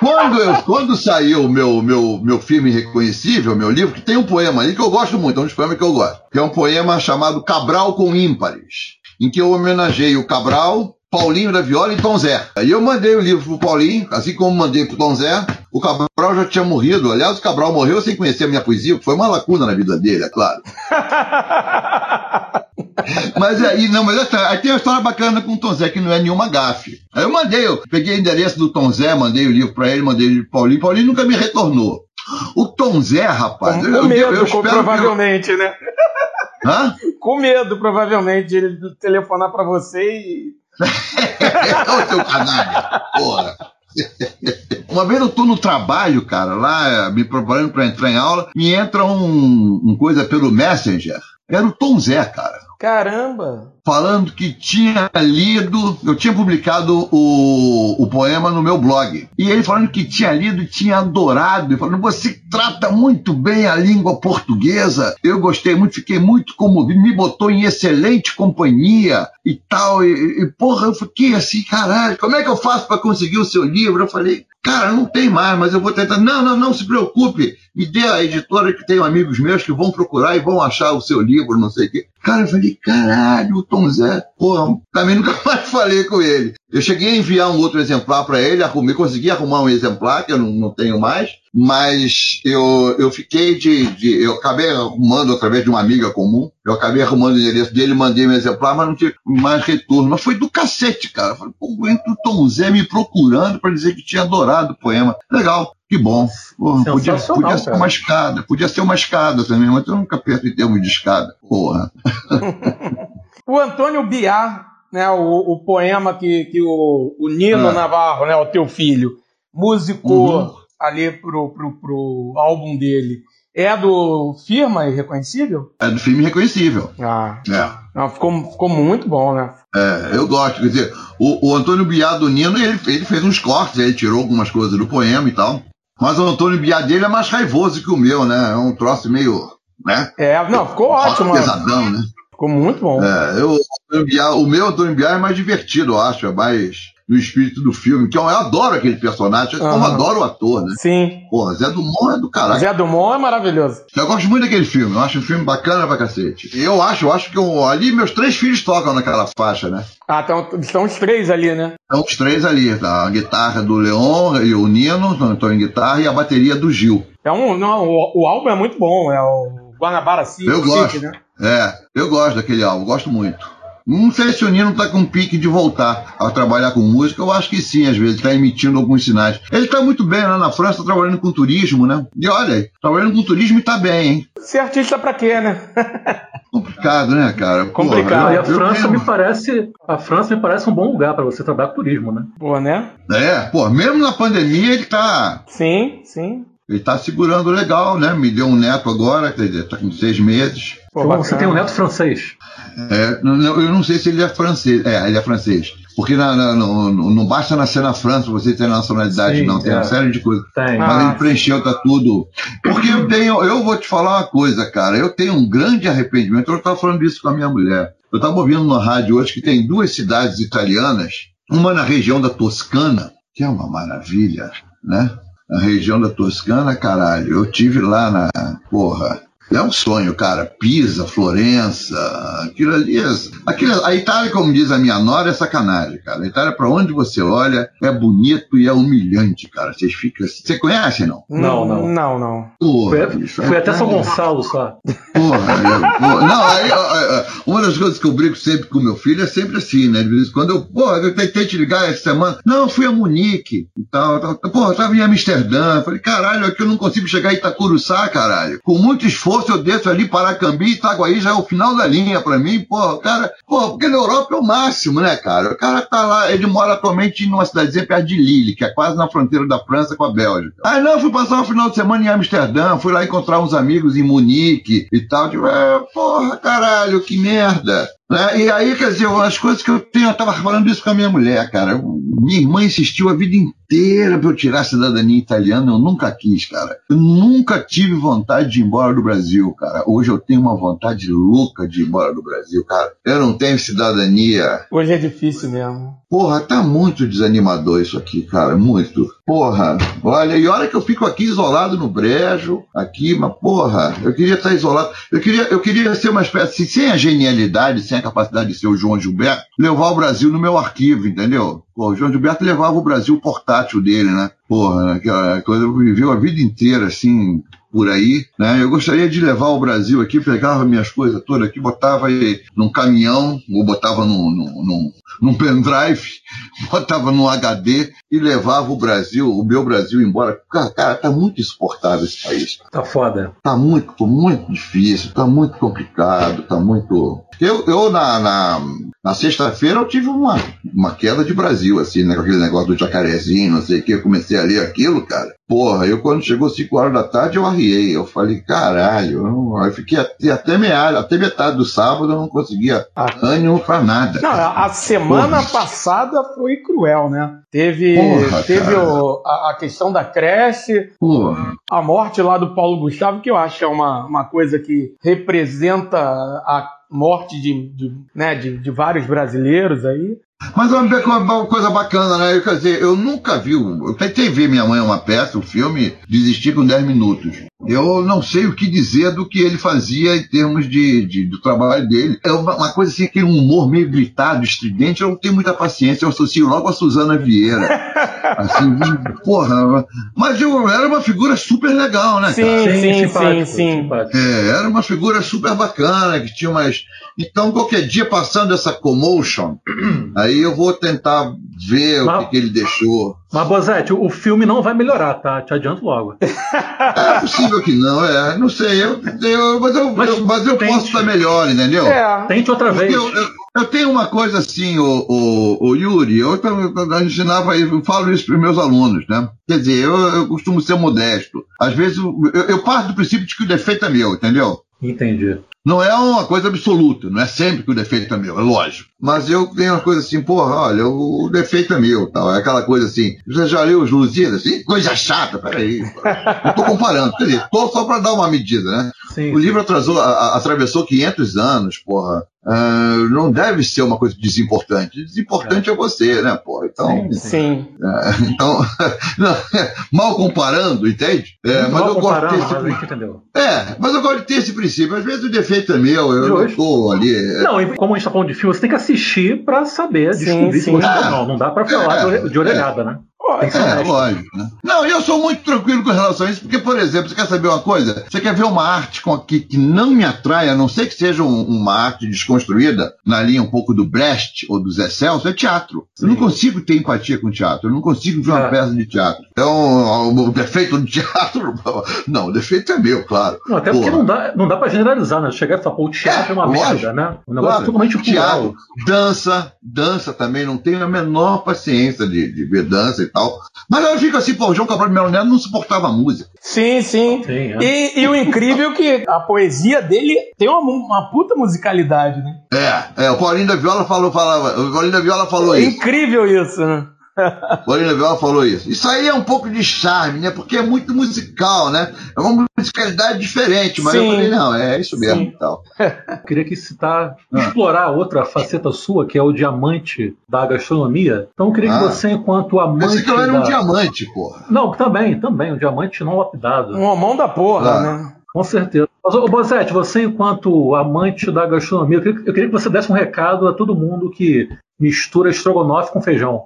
Quando, eu, quando saiu o meu, meu, meu filme reconhecível, meu livro, que tem um poema ali que eu gosto muito, é um dos poemas que eu gosto, que é um poema chamado Cabral com Ímpares, em que eu homenageei o Cabral, Paulinho da Viola e Tom Zé. Aí eu mandei o livro pro Paulinho, assim como mandei pro Tom Zé, o Cabral já tinha morrido. Aliás, o Cabral morreu sem conhecer a minha poesia, que foi uma lacuna na vida dele, é claro. <laughs> Mas aí, não, mas essa- aí tem uma história bacana com o Tom Zé, que não é nenhuma gafe. Aí eu mandei, eu peguei o endereço do Tom Zé, mandei o livro pra ele, mandei o livro pro Paulinho, Paulinho nunca me retornou. O Tom Zé, rapaz, Com medo, com- espero que provavelmente, né? eu- Hã? Com medo, provavelmente, de ele telefonar pra você e. <laughs> Ô, seu canalha, porra. Uma vez eu tô no trabalho, cara, lá, me preparando pra entrar em aula, e entra um, um coisa pelo Messenger. Era o Tom Zé, cara. Caramba! falando que tinha lido, eu tinha publicado o, o poema no meu blog. E ele falando que tinha lido e tinha adorado, e falando, você trata muito bem a língua portuguesa. Eu gostei muito, fiquei muito comovido, me botou em excelente companhia e tal. E, e porra, eu fiquei assim, caralho, como é que eu faço para conseguir o seu livro? Eu falei, cara, não tem mais, mas eu vou tentar. Não, não, não se preocupe. Me dê a editora que tenho amigos meus que vão procurar e vão achar o seu livro, não sei o quê. Cara, eu falei, caralho, o Tom Zé, porra, também nunca <laughs> mais falei com ele. Eu cheguei a enviar um outro exemplar para ele, arrumei, consegui arrumar um exemplar, que eu não, não tenho mais, mas eu, eu fiquei de, de. Eu acabei arrumando através de uma amiga comum, eu acabei arrumando o endereço dele, mandei um exemplar, mas não tive mais retorno. Mas foi do cacete, cara. Eu Falei, pô, o Tom Zé me procurando para dizer que tinha adorado o poema. Legal. Que bom. Porra, podia, podia ser uma escada. Podia ser uma escada também, mas eu nunca penso em termos de escada. Porra. <laughs> O Antônio Biar, né, o, o poema que, que o, o Nino Ah. Navarro, né, o teu filho, musicou Uhum. ali pro, pro, pro álbum dele, é do Firma Irreconhecível? É do filme reconhecível. Ah, É. não, ficou, ficou muito bom, né? É, eu gosto. Quer dizer, o, o Antônio Biá do Nino, ele, ele fez uns cortes, ele tirou algumas coisas do poema e tal. Mas o Antônio Biá dele é mais raivoso que o meu, né? É um troço meio. né? É, não, ficou ótimo. Pesadão, né? Ficou muito bom. É, eu, o Antônio Biá- o meu Antônio Biá é mais divertido, eu acho, é mais no espírito do filme, que eu, eu adoro aquele personagem, como Aham. adoro o ator, né? Sim. Porra, Zé Dumont é do caralho. Zé Dumont é maravilhoso. Eu gosto muito daquele filme, eu acho um filme bacana pra cacete. Eu acho, eu acho que eu- ali meus três filhos tocam naquela faixa, né? Ah, então, estão os três ali, né? São os três ali, tá? a guitarra do Leon e o Nino, estão em guitarra, e a bateria do Gil. É um, não, o, o álbum é muito bom, é o Guanabara City, Eu City, gosto. né? É, eu gosto daquele álbum, gosto muito. Não sei se o Nino tá com pique de voltar a trabalhar com música. Eu acho que sim, às vezes, tá emitindo alguns sinais. Ele tá muito bem lá na França, tá trabalhando com turismo, né? E olha aí, trabalhando com turismo e tá bem, hein? Ser artista pra quê, né? <laughs> Complicado, né, cara? Complicado. Não, e a eu França tenho- me parece. A França me parece um bom lugar para você trabalhar com turismo, né? Pô, né? É, pô, mesmo na pandemia ele tá. Sim, sim. Ele tá segurando legal, né? Me deu um neto agora, quer dizer, tá com seis meses. Pô, Então, você tem um neto francês. É, não- eu não sei se ele é francês. É, ele é francês. Porque na- na- não, não- não basta nascer na França você ter nacionalidade, Sim, não. Tem é. uma série de coisas. Tem. Mas Ah, ele preencheu, tá tudo. Porque eu tenho, eu vou te falar uma coisa, cara. Eu tenho um grande arrependimento. Eu estava falando isso com a minha mulher. Eu estava ouvindo na rádio hoje que tem duas cidades italianas, uma na região da Toscana, que é uma maravilha, né? Na região da Toscana, caralho. Eu tive lá na. Porra. É um sonho, cara. Pisa, Florença, aquilo ali. É, aquilo, a Itália, como diz a minha nora, é sacanagem, cara. A Itália, pra onde você olha, é bonito e é humilhante, cara. Vocês ficam. Você conhece, não? Não, não. Não, não. Porra, bicho, fui é- até São Gonçalo só. Porra, é, porra. Não, aí, uma das coisas que eu brigo sempre com meu filho é sempre assim, né? De vez em quando eu, porra, eu tentei te ligar essa semana. Não, eu fui a Munique e tal. tal. Porra, eu tava em Amsterdã. Eu Falei, caralho, aqui eu não consigo chegar em Itacuruçá, caralho. Com muito esforço eu desço ali, Paracambi, Itaguaí já é o final da linha pra mim. O cara, porra, porque na Europa é o máximo, né, cara? O cara tá lá, ele mora atualmente numa cidadezinha perto de Lille, que é quase na fronteira da França com a Bélgica. Aí não, fui passar um final de semana em Amsterdã, fui lá encontrar uns amigos em Munique e tal. Tipo, é, porra, caralho, que merda. Né? E aí, quer dizer, as coisas que eu tenho, eu tava falando isso com a minha mulher, cara. Minha irmã insistiu a vida inteira pra eu tirar a cidadania italiana, eu nunca quis, cara. Eu nunca tive vontade de ir embora do Brasil, cara. Hoje eu tenho uma vontade louca de ir embora do Brasil, cara. Eu não tenho cidadania. Hoje é difícil mesmo. Porra, tá muito desanimador isso aqui, cara, muito. Porra, olha, e olha que eu fico aqui isolado no brejo, aqui, mas porra, eu queria estar isolado. Eu queria, eu queria ser uma espécie, sem a genialidade, sem a capacidade de ser o João Gilberto, levar o Brasil no meu arquivo, entendeu? Pô, o João Gilberto levava o Brasil portátil dele, né? Porra, aquela coisa, viveu a vida inteira assim, por aí, né? Eu gostaria de levar o Brasil aqui, pegava minhas coisas todas aqui, botava num caminhão, ou botava num, num, num, num pendrive, <laughs> botava num HD e levava o Brasil, o meu Brasil embora. Cara, cara, tá muito insuportável esse país. Tá foda. Tá muito, muito difícil, tá muito complicado, tá muito. Eu, eu na, na, na sexta-feira, eu tive uma, uma queda de Brasil, assim, né? Com aquele negócio do jacarezinho, não sei o que. Eu comecei a ler aquilo, cara. Porra, eu quando chegou 5 horas da tarde, eu arriei. Eu falei, caralho, eu, eu fiquei até, até, meia, até metade do sábado, eu não conseguia Ah. ânimo pra nada. Não, a a semana Porra. passada foi cruel, né? Teve, Porra, teve o- a, a questão da creche, Porra. a morte lá do Paulo Gustavo, que eu acho que é uma, uma coisa que representa a morte de, de, né, de, de vários brasileiros aí. Mas uma, uma coisa bacana, né? Quer dizer, eu nunca vi. Eu tentei ver Minha Mãe é uma peça, o filme, desisti com 10 minutos. Eu não sei o que dizer do que ele fazia em termos de, de- do trabalho dele. É uma, uma coisa assim, aquele humor meio gritado, estridente, eu não tenho muita paciência, eu associo logo a Suzana Vieira. <laughs> Assim, porra. Mas eu era uma figura super legal, né, cara? Sim, sim, sim, simpático, sim. simpático. É, era uma figura super bacana, que tinha umas. Então, qualquer dia passando essa commotion, <clears throat> aí eu vou tentar ver o Mas- que, que ele deixou. Mas, Bozete, o filme não vai melhorar, tá? Te adianto logo. <laughs> É possível que não, é. Não sei, eu, eu- mas eu, Mas eu- mas eu posso estar melhor, entendeu? É, Tente outra Porque vez. eu, eu- eu tenho uma coisa assim, o, o, o Yuri, eu, eu ensinava, eu falo isso para os meus alunos, né? Quer dizer, eu, eu costumo ser modesto. Às vezes eu, eu parto do princípio de que o defeito é meu, entendeu? Entendi. Não é uma coisa absoluta, não é sempre que o defeito é meu, é lógico. Mas eu tenho uma coisa assim, porra, olha, o defeito é meu, tal. É aquela coisa assim, você já leu os Lusíadas? Ih, coisa chata, peraí. Eu tô comparando, quer dizer, tô só pra dar uma medida, né? Sim. O livro atrasou, a- a- atravessou 500 anos, porra. Ah, não deve ser uma coisa desimportante. Desimportante é, você, né, porra? Então, sim. é, então <laughs> não, mal comparando, entende? É, mas mal eu gosto mas a gente entendeu. é, mas eu gosto de ter esse princípio. Às vezes o defeito é meu, eu não tô ali. é, Não, e como a gente tá falando de filme, você tem que assistir pra saber, Sim, descobrir sim. se gostou ou não. Não dá pra falar É. de de orelhada, né? É, lógico, né? Não, eu sou muito tranquilo com relação a isso, porque, por exemplo, você quer saber uma coisa? Você quer ver uma arte com, que, que não me atrai, a não ser que seja um, uma arte desconstruída, na linha um pouco do Brecht ou do Zé Celso, é teatro. Sim. Eu não consigo ter empatia com teatro, eu não consigo ver uma é. peça de teatro. Então, o defeito do <laughs> teatro, não, o defeito é meu, claro. Não, até Porra. porque não dá, não dá pra generalizar, né? Chegar e falar, pô, o teatro é, é uma lógico, merda, né? Um negócio claro, totalmente teatro, dança, dança também, não tenho a menor paciência de, de ver dança e tal. Mas eu fico assim, pô, o João Cabral de Melo Neto não suportava a música. Sim, sim. sim é. e, e, o incrível é que a poesia dele tem uma, uma puta musicalidade, né? É, é, o Paulinho da Viola falou, falava, o Paulinho da Viola falou é isso. Incrível isso, né? Paulinho Viola falou isso. Isso aí é um pouco de charme, né? Porque é muito musical, né? É uma musicalidade diferente, mas Sim. eu falei, não, é isso mesmo tal. <laughs> Queria que citar, ah. explorar outra faceta sua, que é o diamante da gastronomia. Então eu queria ah. que você, enquanto amante. Pensei que eu era da... um diamante, porra. Não, também, também, um diamante não lapidado. Um mão da porra, ah. né? Com certeza. Mas, ô Bozete, você, enquanto amante da gastronomia, eu queria, eu queria, que você desse um recado a todo mundo que mistura estrogonofe com feijão.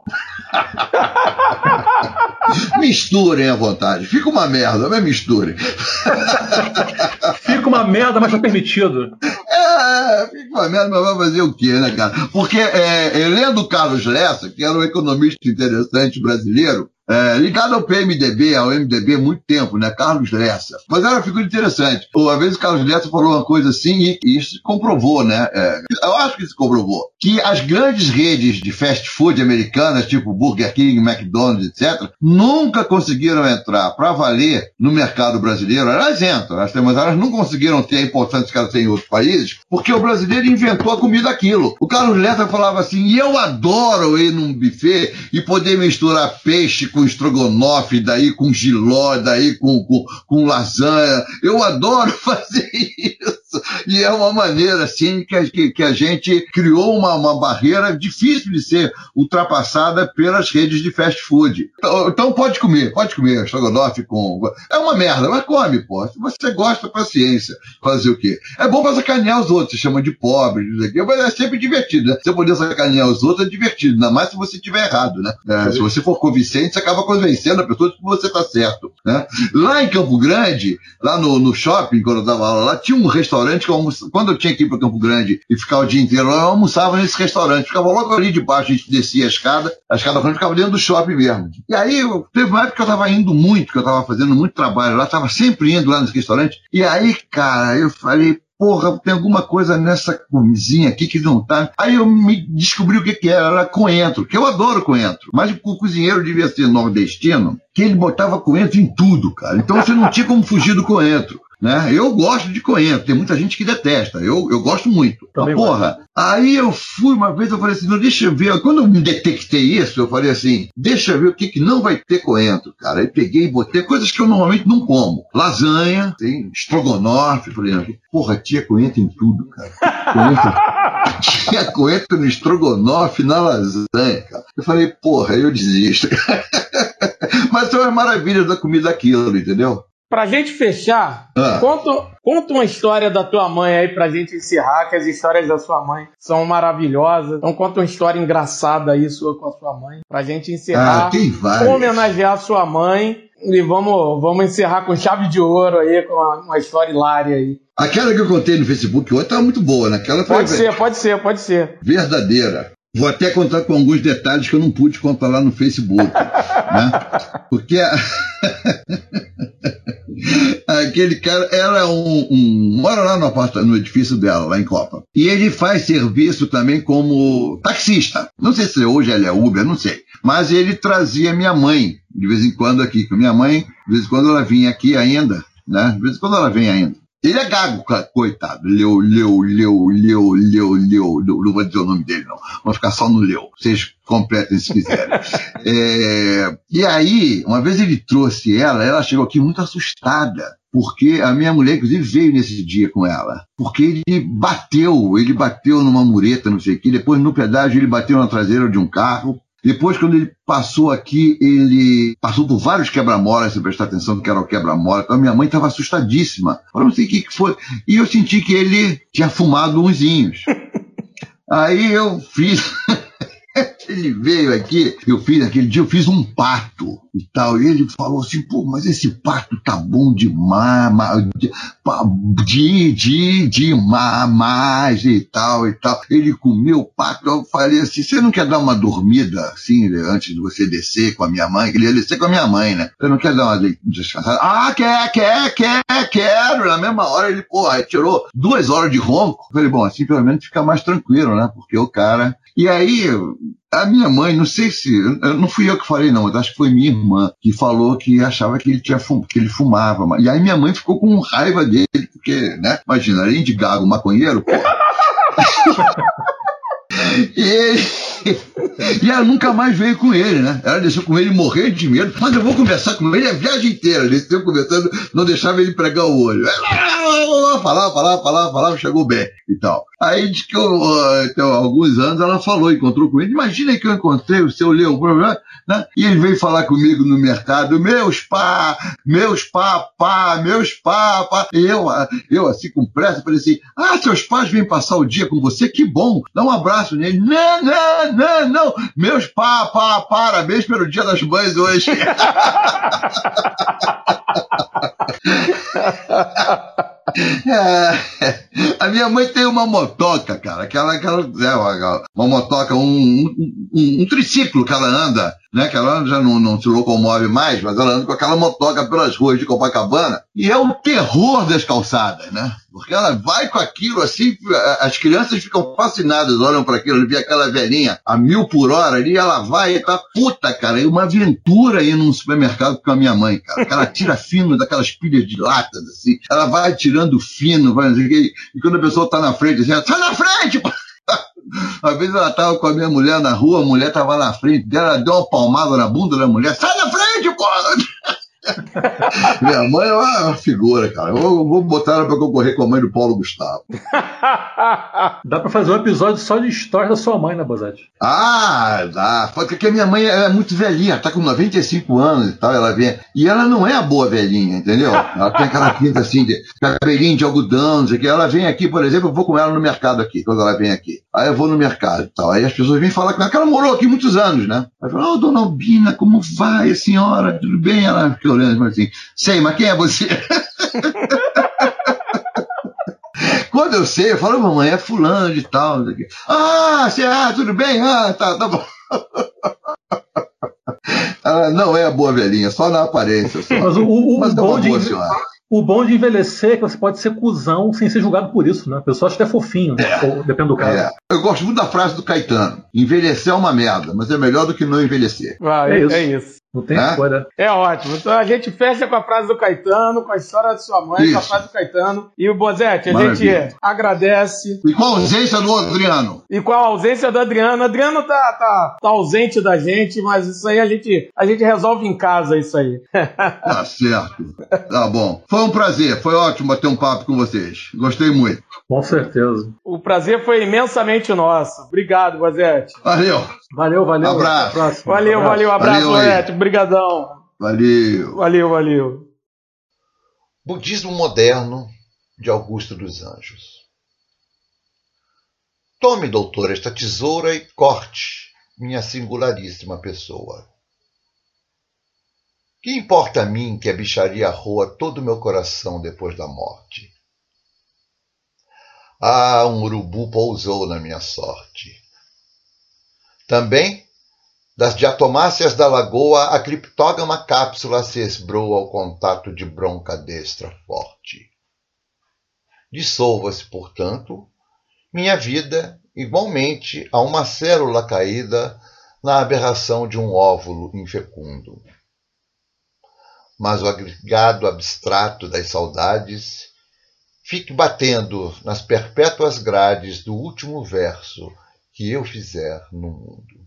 <laughs> misturem à vontade. Fica uma merda, mas misturem. <laughs> fica uma merda, mas tá permitido. É, fica uma merda, mas vai fazer o quê, né, cara? Porque é, lendo o Carlos Lessa, que era um economista interessante brasileiro, é, ligado ao PMDB, ao MDB muito tempo, né? Carlos Lessa. Mas era uma figura interessante. Uma vez o Carlos Lessa falou uma coisa assim e, isso comprovou, né? É, eu acho que se comprovou. Que as grandes redes de fast food americanas, tipo Burger King, McDonald's, etc., nunca conseguiram entrar para valer no mercado brasileiro. Elas entram, mas elas não conseguiram ter a importância que elas têm em outros países, porque o brasileiro inventou a comida aquilo. O Carlos Lessa falava assim, e eu adoro ir num buffet e poder misturar peixe com estrogonofe, daí com giló, daí com, com, com lasanha. Eu adoro <laughs> fazer isso. E é uma maneira, assim, que a, que, que a gente criou uma, uma barreira difícil de ser ultrapassada pelas redes de fast food. Então, então pode comer, pode comer estrogonofe com... É uma merda, mas come, pô. Se você gosta, paciência. Fazer o quê? É bom pra sacanear os outros, se chama de pobre, mas é sempre divertido, né? Você poder sacanear os outros é divertido, ainda mais se você estiver errado, né? É, se você for convincente, acaba convencendo a pessoa de que você está certo, né? Lá em Campo Grande, lá no, no shopping, quando eu tava lá, tinha um restaurante que eu almoçava, quando eu tinha que ir para Campo Grande e ficar o dia inteiro lá, eu almoçava nesse restaurante, ficava logo ali de baixo, a gente descia a escada, a escada frente ficava dentro do shopping mesmo. E aí, teve uma época que eu estava indo muito, que eu estava fazendo muito trabalho lá, estava sempre indo lá nesse restaurante, e aí, cara, eu falei, porra, tem alguma coisa nessa cozinha aqui que não tá. Aí eu me descobri o que, que era, era coentro, que eu adoro coentro. Mas o cozinheiro devia ser nordestino, que ele botava coentro em tudo, cara. Então você não tinha como fugir do coentro. Né? Eu gosto de coentro, tem muita gente que detesta, eu, eu gosto muito. Também Mas, porra, aí eu fui uma vez, eu falei assim, não, deixa eu ver, quando eu me detectei isso, eu falei assim, deixa eu ver o que, que não vai ter coentro, cara. Aí peguei e botei coisas que eu normalmente não como. Lasanha, tem estrogonofe, falei, porra, tinha coentro em tudo, cara. Coentro, <laughs> tinha coentro no estrogonofe, na lasanha, cara. Eu falei, porra, eu desisto. <laughs> Mas são as maravilhas da comida aquilo, entendeu? Pra gente fechar, ah. conta, conta uma história da tua mãe aí pra gente encerrar, que as histórias da sua mãe são maravilhosas. Então conta uma história engraçada aí sua com a sua mãe, pra gente encerrar. Ah, tem Homenagear a sua mãe e vamos, vamos encerrar com chave de ouro aí, com uma, uma história hilária aí. Aquela que eu contei no Facebook hoje estava muito boa, né? Aquela pode ser, pode ser, pode ser. Verdadeira. Vou até contar com alguns detalhes que eu não pude contar lá no Facebook. né? Porque a... <laughs> aquele cara era um, um, mora lá no, apartamento, no edifício dela, lá em Copa. E ele faz serviço também como taxista. Não sei se hoje ele é Uber, não sei. Mas ele trazia minha mãe de vez em quando aqui. Minha mãe, de vez em quando ela vinha aqui ainda, né? De vez em quando ela vem ainda. Ele é gago, coitado. Leu, leu, leu, leu, leu, leu. Não vou dizer o nome dele, não. Vamos ficar só no leu. Vocês completem se quiserem. <laughs> é, e aí, uma vez ele trouxe ela, ela chegou aqui muito assustada. Porque a minha mulher, inclusive, veio nesse dia com ela. Porque ele bateu, ele bateu numa mureta, não sei o quê. Depois, no pedágio, ele bateu na traseira de um carro. Depois, quando ele passou aqui, ele passou por vários quebra-molas, se prestar atenção que era o quebra-mola. Então, minha mãe estava assustadíssima. Eu não sei o que, que foi. E eu senti que ele tinha fumado unzinhos. <laughs> Aí eu fiz. <laughs> ele veio aqui, eu fiz aquele dia, eu fiz um pato e tal. E ele falou assim, pô, mas esse pato tá bom demais, de, de, demais e tal e tal. Ele comeu o pato, eu falei assim, você não quer dar uma dormida assim, antes de você descer com a minha mãe? Ele ia descer com a minha mãe, né? Você não quer dar uma descansada? Ah, quer, quer, quer, quero. Na mesma hora ele, pô, tirou duas horas de ronco. Eu falei, bom, assim pelo menos fica mais tranquilo, né? Porque o cara. E aí, a minha mãe, não sei se. Não fui eu que falei, não, acho que foi minha irmã que falou que achava que ele, tinha fum, que ele fumava. E aí minha mãe ficou com raiva dele, porque, né? Imagina, além de gago maconheiro, pô. <laughs> <laughs> e ele. E ela nunca mais veio com ele, né? Ela deixou com ele morrer de medo, mas eu vou conversar com ele a viagem inteira. Ele esteve conversando, não deixava ele pregar o olho. Falava, falava, falava, falava, chegou bem e tal. Aí diz que eu, então, alguns anos ela falou, encontrou com ele. Imagina que eu encontrei o seu Leão, né? E ele veio falar comigo no mercado, meus pá, meus pá, pá, meus pá, pá. E eu, eu assim com pressa, falei assim: ah, seus pais vêm passar o dia com você, que bom, dá um abraço nele. Não, não, não, não, meus pá, pá, parabéns pelo dia das mães hoje. <laughs> É, a minha mãe tem uma motoca, cara, aquela, aquela é, uma, uma motoca, um, um, um, triciclo que ela anda né? Que ela já não, não se locomove mais, mas ela anda com aquela motoca pelas ruas de Copacabana. E é o terror das calçadas, né? Porque ela vai com aquilo assim, as crianças ficam fascinadas, olham para aquilo, vê aquela velhinha a mil por hora ali, ela vai e tá puta, cara, é uma aventura ir num supermercado com a minha mãe, cara. Ela tira fino daquelas pilhas de latas, assim, ela vai tirando fino, vai, e quando a pessoa tá na frente, assim, sai na frente, pô! <laughs> Uma vez ela tava com a minha mulher na rua, a mulher tava na frente dela, deu uma palmada na bunda da mulher, sai da frente, porra! <laughs> Minha mãe é uma figura, cara. Eu vou botar ela pra concorrer com a mãe do Paulo Gustavo. <laughs> Dá pra fazer um episódio só de história da sua mãe, né, Bozete? Ah, dá. Porque a minha mãe é muito velhinha, tá com 95 anos e tal, ela vem. E ela não é a boa velhinha, entendeu? Ela tem aquela pinta assim, de cabelinho de algodão, não sei o que. Ela vem aqui, por exemplo, eu vou com ela no mercado aqui, quando ela vem aqui. Aí eu vou no mercado e tal. Aí as pessoas vêm falar com ela, que ela morou aqui muitos anos, né? Aí fala, ô, oh, dona Albina, como vai, a senhora? Tudo bem? Ela fica olhando assim, sei, mas quem é você? <laughs> Quando eu sei, eu falo, mamãe, é fulano de tal. Ah, você, ah, tudo bem? Ah, tá, tá bom. Ela <laughs> não é a boa velhinha, só na aparência. Só. Mas o, o, mas é uma boa senhora. O bom de envelhecer é que você pode ser cuzão sem ser julgado por isso, né? A pessoa acha que é fofinho, né? é, ou, depende do caso. É. Eu gosto muito da frase do Caetano: envelhecer é uma merda, mas é melhor do que não envelhecer. Ah, é, isso. é isso. Não tem é? escolha. É ótimo. Então a gente fecha com a frase do Caetano, com a história de sua mãe, Isso. com a frase do Caetano. E o Bozete, a Maravilha. gente agradece. E com a ausência do Adriano. E com a ausência do Adriano. O Adriano tá, tá, tá ausente da gente, mas isso aí a gente, a gente resolve em casa, isso aí. Tá certo. Tá bom. Foi um prazer, foi ótimo bater um papo com vocês. Gostei muito. Com certeza. O prazer foi imensamente nosso. Obrigado, Bozete. Valeu. Valeu, valeu. Abraço. Valeu, abraço. valeu. Abraço, Bozete. Obrigadão. Valeu. Valeu, valeu. Budismo moderno de Augusto dos Anjos. Tome, doutor, esta tesoura e corte minha singularíssima pessoa. Que importa a mim que a bicharia roa todo o meu coração depois da morte? Ah, um urubu pousou na minha sorte. Também, das diatomáceas da lagoa, a criptógama cápsula se esbrou ao contato de bronca destra forte. Dissolva-se, portanto, minha vida igualmente a uma célula caída na aberração de um óvulo infecundo. Mas o agregado abstrato das saudades fique batendo nas perpétuas grades do último verso que eu fizer no mundo.